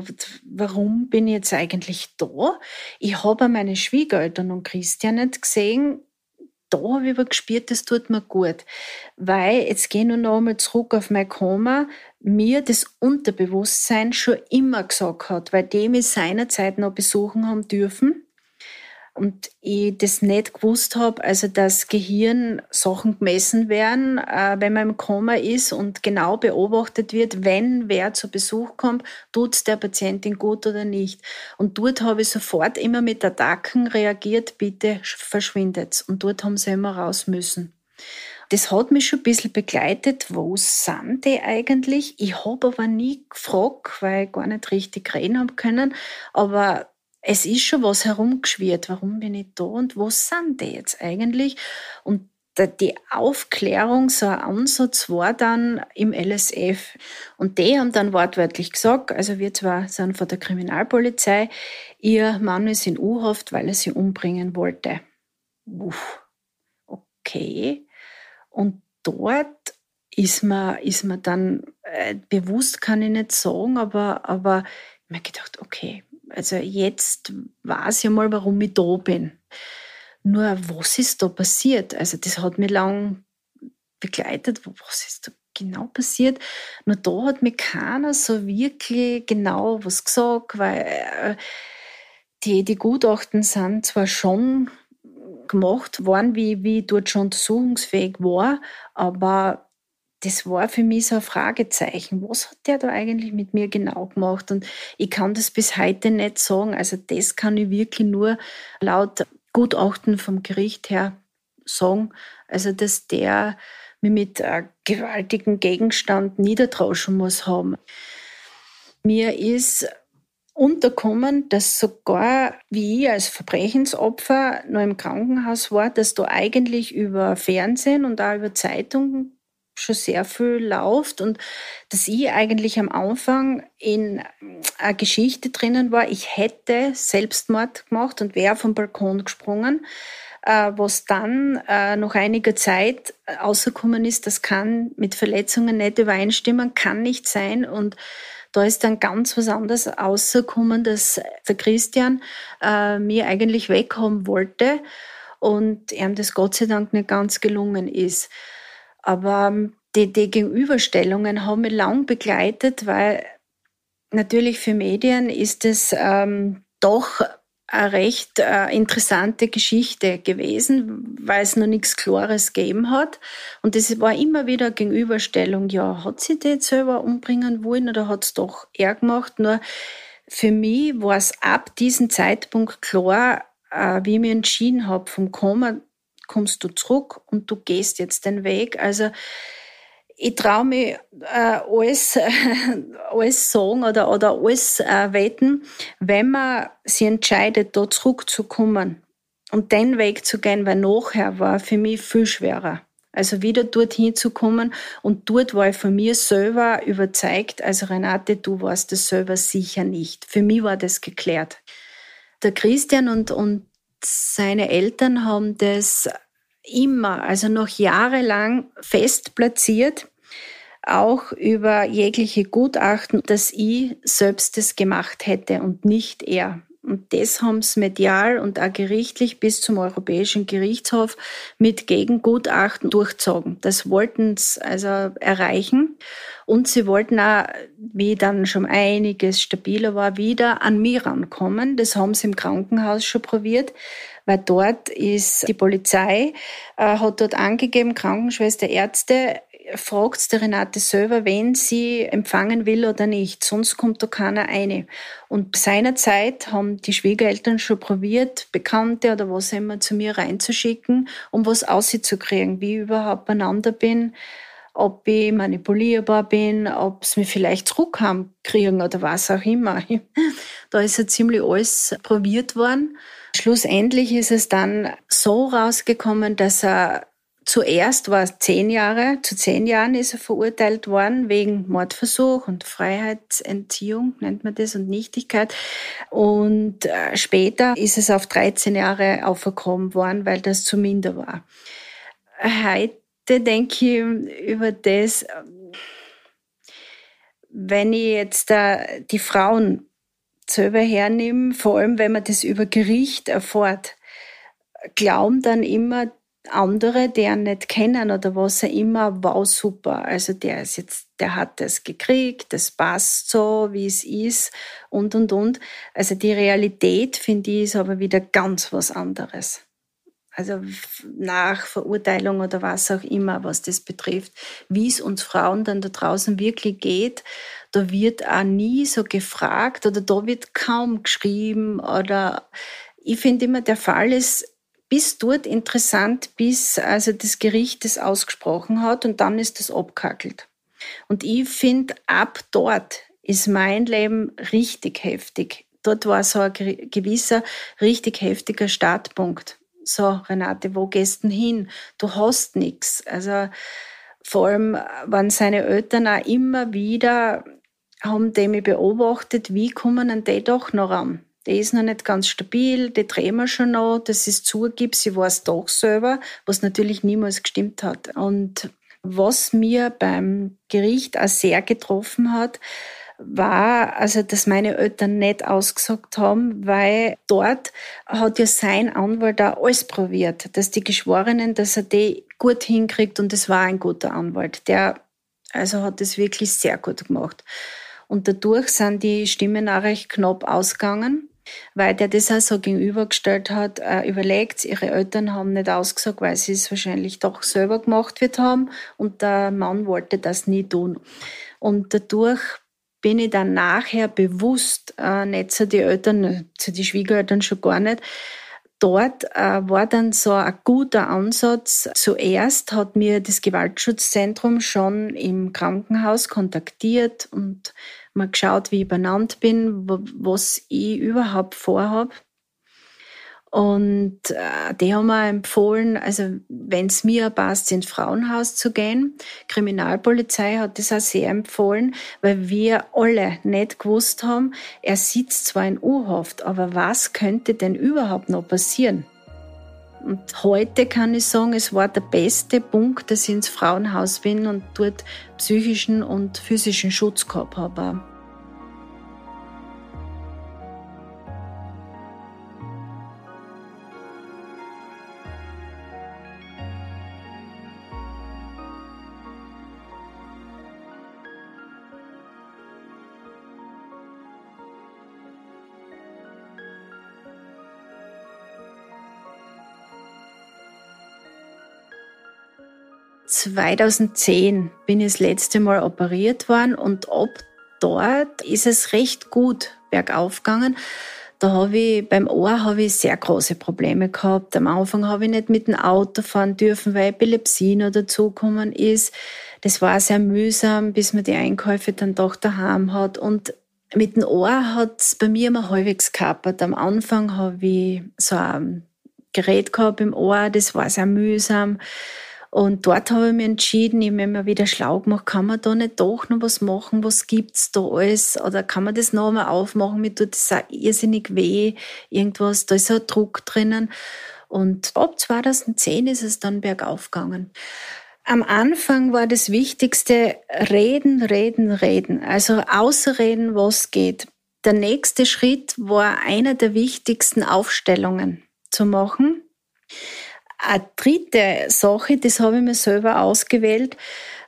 Speaker 3: warum bin ich jetzt eigentlich da? Ich habe meine Schwiegereltern und Christian nicht gesehen, da habe ich aber gespürt, das tut mir gut. Weil, jetzt gehe ich nur noch einmal zurück auf mein Koma, mir das Unterbewusstsein schon immer gesagt hat, weil dem ich seinerzeit noch besuchen haben dürfen und ich das nicht gewusst habe, also dass Gehirn Sachen gemessen werden, äh, wenn man im Koma ist und genau beobachtet wird, wenn wer zu Besuch kommt, tut es der Patientin gut oder nicht. Und dort habe ich sofort immer mit Attacken reagiert, bitte verschwindet Und dort haben sie immer raus müssen. Das hat mich schon ein bisschen begleitet. Wo sind die eigentlich? Ich habe aber nie gefragt, weil ich gar nicht richtig reden habe können. Aber es ist schon was herumgeschwirrt. Warum bin ich da und wo sind die jetzt eigentlich? Und die Aufklärung, so ein Ansatz war dann im LSF. Und die haben dann wortwörtlich gesagt, also wir zwar sind von der Kriminalpolizei, ihr Mann ist in U-Haft, weil er sie umbringen wollte. Uff, okay. Und dort ist man, ist man dann äh, bewusst, kann ich nicht sagen, aber, aber ich habe gedacht, okay, also jetzt weiß ich mal, warum ich da bin. Nur was ist da passiert? Also das hat mich lang begleitet. Was ist da genau passiert? Nur da hat mir keiner so wirklich genau was gesagt, weil äh, die, die Gutachten sind zwar schon gemacht worden, wie, wie dort schon untersuchungsfähig war, aber das war für mich so ein Fragezeichen. Was hat der da eigentlich mit mir genau gemacht? Und ich kann das bis heute nicht sagen. Also das kann ich wirklich nur laut Gutachten vom Gericht her sagen. Also dass der mich mit einem gewaltigen Gegenstand niedertrauschen muss haben. Mir ist unterkommen, dass sogar wie ich als Verbrechensopfer noch im Krankenhaus war, dass da eigentlich über Fernsehen und auch über Zeitungen schon sehr viel läuft und dass ich eigentlich am Anfang in einer Geschichte drinnen war, ich hätte Selbstmord gemacht und wäre vom Balkon gesprungen, äh, was dann äh, nach einiger Zeit rausgekommen ist, das kann mit Verletzungen nicht übereinstimmen, kann nicht sein und da ist dann ganz was anderes rausgekommen, dass der Christian äh, mir eigentlich weghaben wollte und ihm das Gott sei Dank nicht ganz gelungen ist. Aber ähm, die, die Gegenüberstellungen haben mich lang begleitet, weil natürlich für Medien ist es ähm, doch eine recht äh, interessante Geschichte gewesen, weil es noch nichts Klares gegeben hat. Und es war immer wieder eine Gegenüberstellung, ja, hat sie die selber umbringen wollen oder hat es doch er gemacht? Nur für mich war es ab diesem Zeitpunkt klar, äh, wie ich mich entschieden habe, vom Kommen kommst du zurück und du gehst jetzt den Weg. Also ich traue mich äh, alles, alles sagen oder, oder alles äh, wetten, wenn man sich entscheidet, da zurückzukommen und den Weg zu gehen, weil nachher war für mich viel schwerer. Also wieder dorthin zu kommen und dort war ich von mir selber überzeugt, also Renate, du warst das selber sicher nicht. Für mich war das geklärt. Der Christian und, und seine Eltern haben das immer, also noch jahrelang fest platziert, auch über jegliche Gutachten, dass ich selbst das gemacht hätte und nicht er. Und das haben sie medial und auch gerichtlich bis zum Europäischen Gerichtshof mit Gegengutachten durchzogen. Das wollten sie also erreichen. Und sie wollten auch, wie dann schon einiges stabiler war, wieder an mich rankommen. Das haben sie im Krankenhaus schon probiert weil dort ist die Polizei, äh, hat dort angegeben, Krankenschwester, Ärzte, fragt der Renate selber, wen sie empfangen will oder nicht. Sonst kommt da keiner eine. Und seinerzeit haben die Schwiegereltern schon probiert, Bekannte oder was immer zu mir reinzuschicken, um was auszukriegen, wie ich überhaupt beieinander bin, ob ich manipulierbar bin, ob sie mich vielleicht zurückhaben kriegen oder was auch immer. Da ist ja ziemlich alles probiert worden. Schlussendlich ist es dann so rausgekommen, dass er zuerst war es zehn Jahre, zu zehn Jahren ist er verurteilt worden wegen Mordversuch und Freiheitsentziehung, nennt man das, und Nichtigkeit. Und äh, später ist es auf 13 Jahre aufgekommen worden, weil das zu minder war. Heute denke ich über das, wenn ich jetzt äh, die Frauen selber hernehmen, vor allem wenn man das über Gericht erfährt, glauben dann immer andere, die ihn nicht kennen oder was er immer, wow, super. Also der ist jetzt, der hat das gekriegt, das passt so, wie es ist und, und, und. Also die Realität, finde ich, ist aber wieder ganz was anderes. Also nach Verurteilung oder was auch immer, was das betrifft, wie es uns Frauen dann da draußen wirklich geht da wird auch nie so gefragt oder da wird kaum geschrieben oder ich finde immer, der Fall ist bis dort interessant, bis also das Gericht es ausgesprochen hat und dann ist es abkackelt. Und ich finde, ab dort ist mein Leben richtig heftig. Dort war so ein gewisser, richtig heftiger Startpunkt. So, Renate, wo gehst du hin? Du hast nichts. Also, vor allem waren seine Eltern auch immer wieder haben die mich beobachtet, wie kommen denn die doch noch ran? Die ist noch nicht ganz stabil, die drehen wir schon noch, das ist zugib, sie weiß doch selber, was natürlich niemals gestimmt hat. Und was mir beim Gericht auch sehr getroffen hat, war, also, dass meine Eltern nicht ausgesagt haben, weil dort hat ja sein Anwalt auch alles probiert, dass die Geschworenen, dass er die gut hinkriegt und es war ein guter Anwalt. Der, also hat es wirklich sehr gut gemacht. Und dadurch sind die Stimmen auch recht knapp ausgegangen. Weil der das auch so gegenübergestellt hat, äh, überlegt, ihre Eltern haben nicht ausgesagt, weil sie es wahrscheinlich doch selber gemacht wird haben und der Mann wollte das nie tun. Und dadurch bin ich dann nachher bewusst, äh, nicht zu die Eltern, zu die Schwiegereltern schon gar nicht, dort äh, war dann so ein guter Ansatz. Zuerst hat mir das Gewaltschutzzentrum schon im Krankenhaus kontaktiert und mal geschaut, wie ich benannt bin, was ich überhaupt vorhabe. Und äh, die haben mir empfohlen, also wenn es mir passt, ins Frauenhaus zu gehen. Kriminalpolizei hat das auch sehr empfohlen, weil wir alle nicht gewusst haben, er sitzt zwar in U-Haft, aber was könnte denn überhaupt noch passieren? Und heute kann ich sagen, es war der beste Punkt, dass ich ins Frauenhaus bin und dort psychischen und physischen Schutz gehabt habe. 2010 bin ich das letzte Mal operiert worden und ab dort ist es recht gut bergauf gegangen. Da habe ich, beim Ohr habe ich sehr große Probleme gehabt. Am Anfang habe ich nicht mit dem Auto fahren dürfen, weil Epilepsie noch dazugekommen ist. Das war sehr mühsam, bis man die Einkäufe dann doch daheim hat. Und mit dem Ohr hat es bei mir immer halbwegs gehabt. Am Anfang habe ich so ein Gerät gehabt im Ohr, das war sehr mühsam. Und dort habe ich mich entschieden, ich habe mir wieder schlau gemacht, kann man da nicht doch noch was machen, was gibt's da alles? Oder kann man das noch einmal aufmachen, mir tut das auch irrsinnig weh, irgendwas, da ist ein Druck drinnen. Und ab 2010 ist es dann bergauf gegangen. Am Anfang war das Wichtigste reden, reden, reden. Also außerreden, was geht. Der nächste Schritt war einer der wichtigsten Aufstellungen zu machen. Eine dritte Sache, das habe ich mir selber ausgewählt.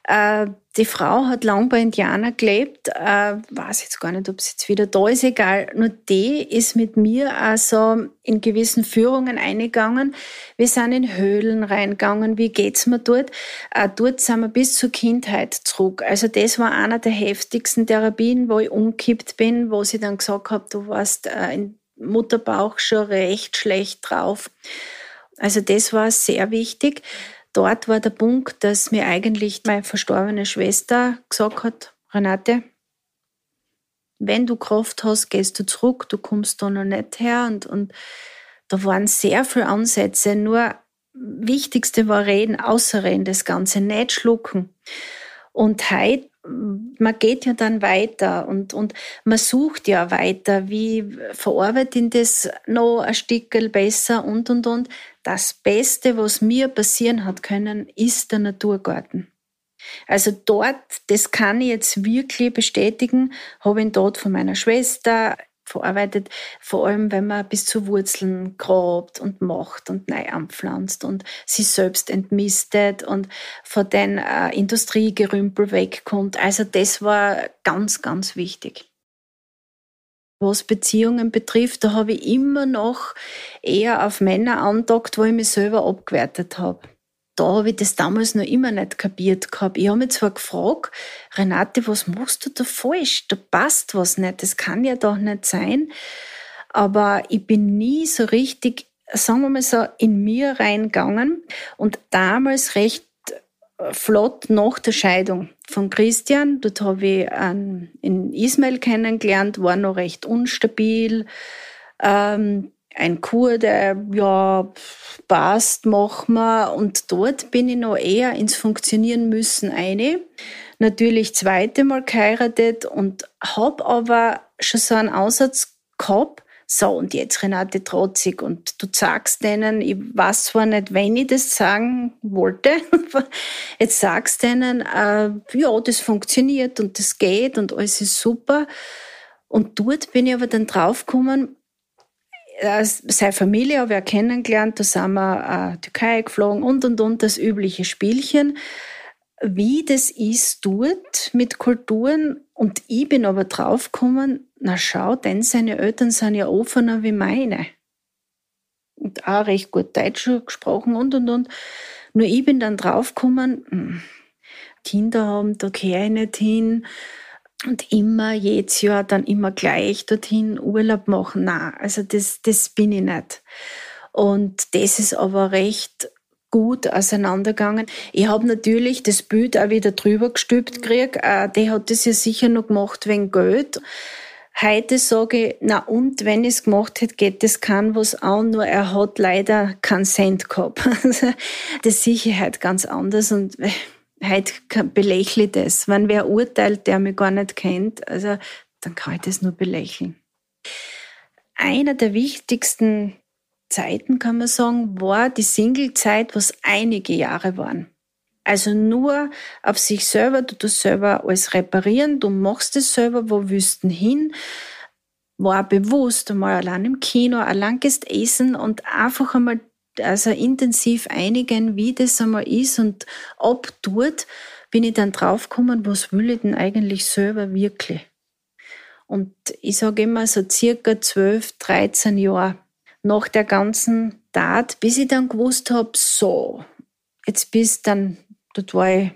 Speaker 3: Äh, die Frau hat lang bei Indianern gelebt, äh, weiß jetzt gar nicht, ob sie jetzt wieder da ist, egal. Nur die ist mit mir also in gewissen Führungen eingegangen. Wir sind in Höhlen reingegangen. Wie geht's mir dort? Äh, dort sind wir bis zur Kindheit zurück. Also das war einer der heftigsten Therapien, wo ich umkippt bin, wo sie dann gesagt hat, du warst im Mutterbauch schon recht schlecht drauf. Also das war sehr wichtig. Dort war der Punkt, dass mir eigentlich meine verstorbene Schwester gesagt hat, Renate, wenn du Kraft hast, gehst du zurück, du kommst da noch nicht her. Und, und da waren sehr viele Ansätze. Nur Wichtigste war reden, außerreden, das Ganze nicht schlucken. Und heute man geht ja dann weiter und, und man sucht ja weiter, wie verarbeite ich das noch ein Stückchen besser und, und, und. Das Beste, was mir passieren hat können, ist der Naturgarten. Also dort, das kann ich jetzt wirklich bestätigen, habe ich dort von meiner Schwester verarbeitet, vor allem wenn man bis zu Wurzeln grabt und macht und neu anpflanzt und sich selbst entmistet und von den äh, Industriegerümpel wegkommt. Also das war ganz, ganz wichtig. Was Beziehungen betrifft, da habe ich immer noch eher auf Männer andockt, wo ich mich selber abgewertet habe da habe ich das damals noch immer nicht kapiert gehabt. Ich habe mich zwar gefragt, Renate, was machst du da falsch? Da passt was nicht. Das kann ja doch nicht sein. Aber ich bin nie so richtig, sagen wir mal so, in mir reingegangen und damals recht flott nach der Scheidung von Christian. Dort habe ich einen in Ismail kennengelernt, war noch recht unstabil. Ähm, ein Kurde, ja, passt, machen wir. Und dort bin ich noch eher ins Funktionieren müssen eine. Natürlich zweite Mal geheiratet und habe aber schon so einen Aussatz gehabt, so, und jetzt Renate trotzig und du sagst denen, ich weiß zwar nicht, wenn ich das sagen wollte, jetzt sagst denen, äh, ja, das funktioniert und das geht und alles ist super. Und dort bin ich aber dann draufgekommen, seine Familie habe ich kennengelernt, da sind wir äh, Türkei geflogen und und und, das übliche Spielchen. Wie das ist dort mit Kulturen Und ich bin aber draufgekommen, na schau, denn seine Eltern sind ja offener wie meine. Und auch recht gut Deutsch gesprochen und und und. Nur ich bin dann draufgekommen, hm, Kinder haben, da gehöre ich nicht hin. Und immer, jedes Jahr dann immer gleich dorthin Urlaub machen. Na, also das, das bin ich nicht. Und das ist aber recht gut auseinandergegangen. Ich habe natürlich das Bild auch wieder drüber gestülpt gekriegt. Äh, der hat das ja sicher noch gemacht wegen Geld. Heute sage ich, na und, wenn ich es gemacht hätte, geht das kein was an, nur er hat leider keinen Cent gehabt. Das Sicherheit ganz anders und äh, heute belächle ich das. Wenn wer urteilt, der mich gar nicht kennt, also, dann kann ich das nur belächeln. Einer der wichtigsten Zeiten, kann man sagen, war die Single-Zeit, was einige Jahre waren. Also nur auf sich selber, du tust selber alles reparieren, du machst es selber, wo du hin? War bewusst einmal allein im Kino, allein gehst essen und einfach einmal also intensiv einigen, wie das einmal ist und ab dort bin ich dann draufgekommen, was will ich denn eigentlich selber wirklich? Und ich sage immer so circa 12, 13 Jahre nach der ganzen Tat, bis ich dann gewusst habe, so, jetzt bist dann, dort war ich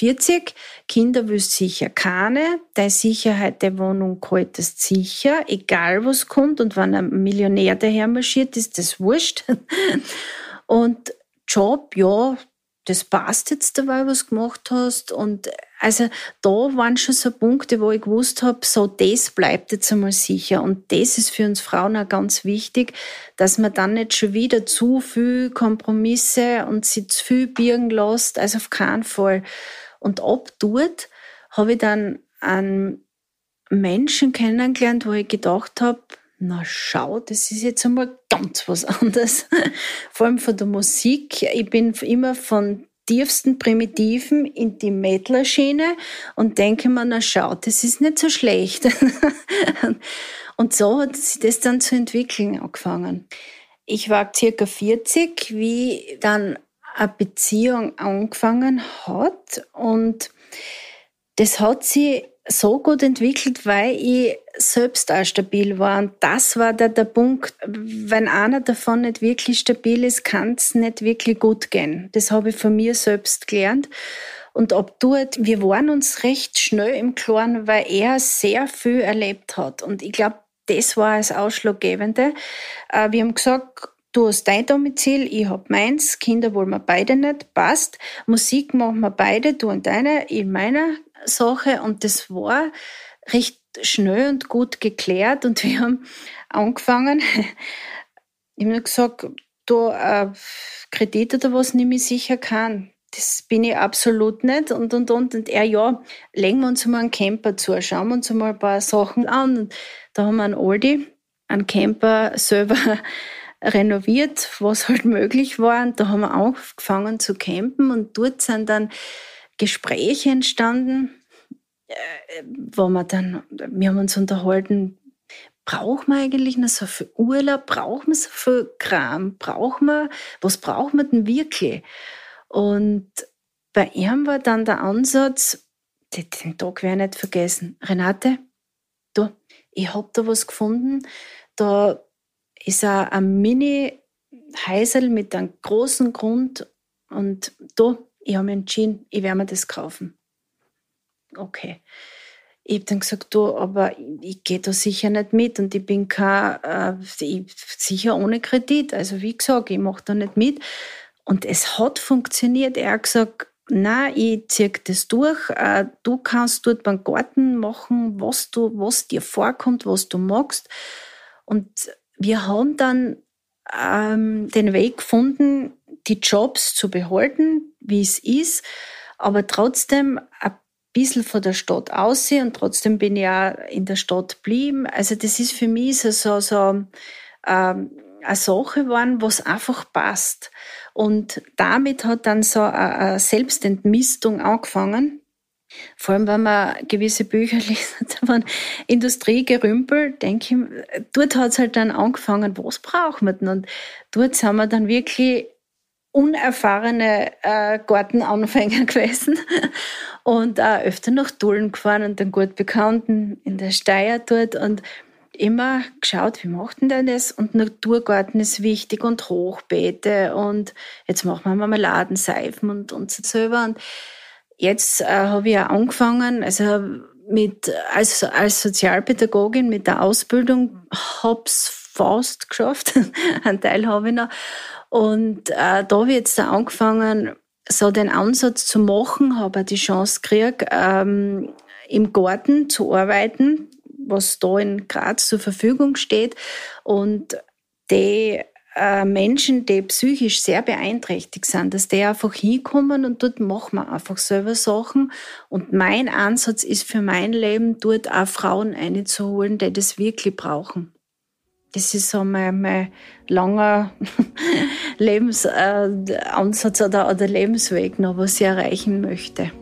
Speaker 3: 40, Kinder willst sicher keine, deine Sicherheit der Wohnung haltest sicher, egal was kommt und wenn ein Millionär daher marschiert, ist das wurscht. Und Job, ja, das passt jetzt dabei, was du gemacht hast. Und also da waren schon so Punkte, wo ich gewusst habe, so das bleibt jetzt einmal sicher. Und das ist für uns Frauen auch ganz wichtig, dass man dann nicht schon wieder zu viel Kompromisse und sich zu viel birgen lässt. Also auf keinen Fall. Und ab dort habe ich dann einen Menschen kennengelernt, wo ich gedacht habe, na schau, das ist jetzt einmal ganz was anderes. Vor allem von der Musik. Ich bin immer von tiefsten Primitiven in die Mettlerschiene und denke mir, na schau, das ist nicht so schlecht. und so hat sich das dann zu entwickeln angefangen. Ich war circa 40, wie dann eine Beziehung angefangen hat und das hat sie so gut entwickelt, weil ich selbst auch stabil war. Und das war da der Punkt, wenn einer davon nicht wirklich stabil ist, kann es nicht wirklich gut gehen. Das habe ich von mir selbst gelernt. Und ab dort, wir waren uns recht schnell im Klaren, weil er sehr viel erlebt hat. Und ich glaube, das war das Ausschlaggebende. Äh, wir haben gesagt, du hast dein Domizil, ich hab meins, Kinder wollen wir beide nicht, passt. Musik machen wir beide, du und deine, ich meine Sache. Und das war recht schnell und gut geklärt und wir haben angefangen. Ich habe gesagt, du, äh, Kredit oder was nehme ich sicher keinen. Das bin ich absolut nicht. Und, und, und. Und er, ja, legen wir uns mal einen Camper zu, schauen wir uns mal ein paar Sachen an. Und da haben wir einen Aldi, einen Camper selber renoviert, was halt möglich war. Und da haben wir angefangen zu campen und dort sind dann Gespräche entstanden äh, wo wir dann, wir haben uns unterhalten, braucht man eigentlich noch so viel Urlaub? Braucht man so viel Kram? Braucht man, was braucht man denn wirklich? Und bei ihm war dann der Ansatz, den Tag werde ich nicht vergessen. Renate, du, ich hab da was gefunden. Da ist ein Mini-Heisel mit einem großen Grund und du, ich habe mich entschieden, ich werde mir das kaufen okay. Ich habe dann gesagt, du, aber ich gehe da sicher nicht mit und ich bin kein, äh, ich, sicher ohne Kredit. Also wie gesagt, ich mache da nicht mit. Und es hat funktioniert. Er hat gesagt, na, ich ziehe das durch. Äh, du kannst dort beim Garten machen, was du, was dir vorkommt, was du magst. Und wir haben dann ähm, den Weg gefunden, die Jobs zu behalten, wie es ist, aber trotzdem ein bisschen von der Stadt aussehen und trotzdem bin ich ja in der Stadt geblieben. Also das ist für mich so, so, so ähm, eine Sache geworden, was einfach passt. Und damit hat dann so eine Selbstentmistung angefangen. Vor allem, wenn man gewisse Bücher liest, von Industriegerümpel, denke ich, dort hat es halt dann angefangen, was braucht man denn? Und dort sind wir dann wirklich unerfahrene äh, Gartenanfänger gewesen und auch öfter nach Dullen gefahren und einen gut Bekannten in der Steier dort und immer geschaut, wie macht denn der das? Und Naturgarten ist wichtig und Hochbeete und jetzt machen wir Marmeladenseifen und, und so selber. Und jetzt äh, habe ich auch angefangen, also mit, als, als Sozialpädagogin mit der Ausbildung, hab's fast geschafft. Einen Teil habe ich noch. Und äh, da habe ich jetzt angefangen, so den Ansatz zu machen, habe die Chance gekriegt, ähm, im Garten zu arbeiten, was da in Graz zur Verfügung steht. Und die Menschen, die psychisch sehr beeinträchtigt sind, dass die einfach hinkommen und dort machen wir einfach selber Sachen. Und mein Ansatz ist für mein Leben, dort auch Frauen einzuholen, die das wirklich brauchen. Das ist so mein, mein langer Lebensansatz äh, oder, oder Lebensweg noch, was ich erreichen möchte.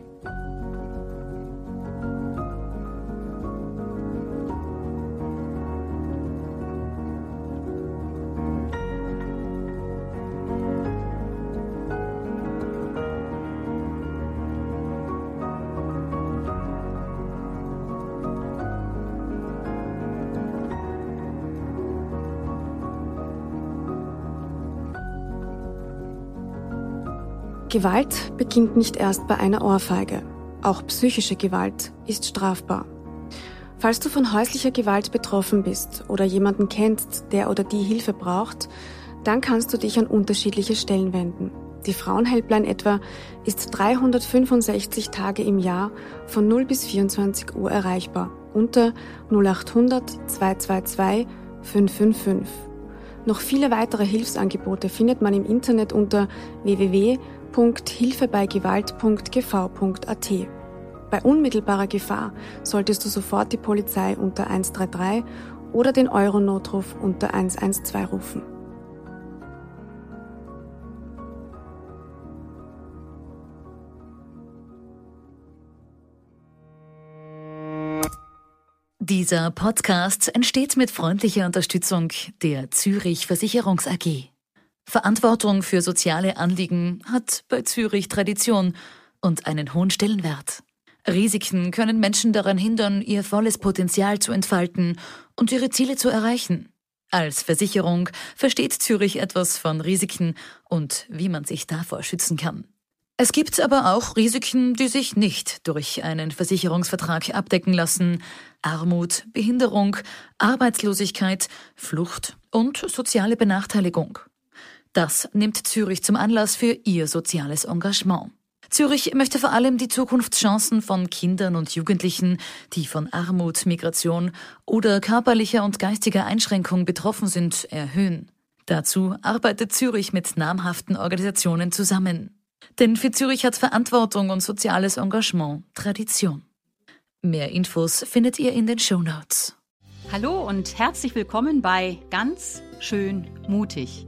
Speaker 1: Gewalt beginnt nicht erst bei einer Ohrfeige. Auch psychische Gewalt ist strafbar. Falls du von häuslicher Gewalt betroffen bist oder jemanden kennst, der oder die Hilfe braucht, dann kannst du dich an unterschiedliche Stellen wenden. Die Frauenhelpline etwa ist 365 Tage im Jahr von 0 bis 24 Uhr erreichbar unter 0800 222 555. Noch viele weitere Hilfsangebote findet man im Internet unter www www.hilfebeigewalt.gv.at. Bei unmittelbarer Gefahr solltest du sofort die Polizei unter 133 oder den Euronotruf unter 112 rufen.
Speaker 2: Dieser Podcast entsteht mit freundlicher Unterstützung der Zürich Versicherungs AG. Verantwortung für soziale Anliegen hat bei Zürich Tradition und einen hohen Stellenwert. Risiken können Menschen daran hindern, ihr volles Potenzial zu entfalten und ihre Ziele zu erreichen. Als Versicherung versteht Zürich etwas von Risiken und wie man sich davor schützen kann. Es gibt aber auch Risiken, die sich nicht durch einen Versicherungsvertrag abdecken lassen. Armut, Behinderung, Arbeitslosigkeit, Flucht und soziale Benachteiligung. Das nimmt Zürich zum Anlass für ihr soziales Engagement. Zürich möchte vor allem die Zukunftschancen von Kindern und Jugendlichen, die von Armut, Migration oder körperlicher und geistiger Einschränkung betroffen sind, erhöhen. Dazu arbeitet Zürich mit namhaften Organisationen zusammen. Denn für Zürich hat Verantwortung und soziales Engagement Tradition. Mehr Infos findet ihr in den Show Notes.
Speaker 4: Hallo und herzlich willkommen bei Ganz schön mutig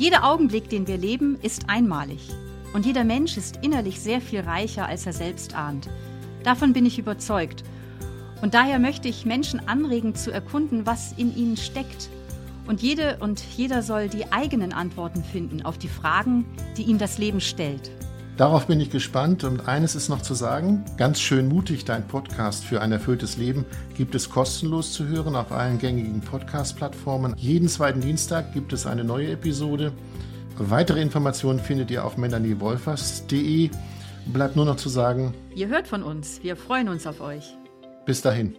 Speaker 4: Jeder Augenblick, den wir leben, ist einmalig. Und jeder Mensch ist innerlich sehr viel reicher, als er selbst ahnt. Davon bin ich überzeugt. Und daher möchte ich Menschen anregen, zu erkunden, was in ihnen steckt. Und jede und jeder soll die eigenen Antworten finden auf die Fragen, die ihm das Leben stellt.
Speaker 5: Darauf bin ich gespannt und eines ist noch zu sagen, ganz schön mutig, dein Podcast für ein erfülltes Leben gibt es kostenlos zu hören auf allen gängigen Podcast-Plattformen. Jeden zweiten Dienstag gibt es eine neue Episode. Weitere Informationen findet ihr auf melaniewolfers.de. Bleibt nur noch zu sagen,
Speaker 4: ihr hört von uns, wir freuen uns auf euch.
Speaker 5: Bis dahin.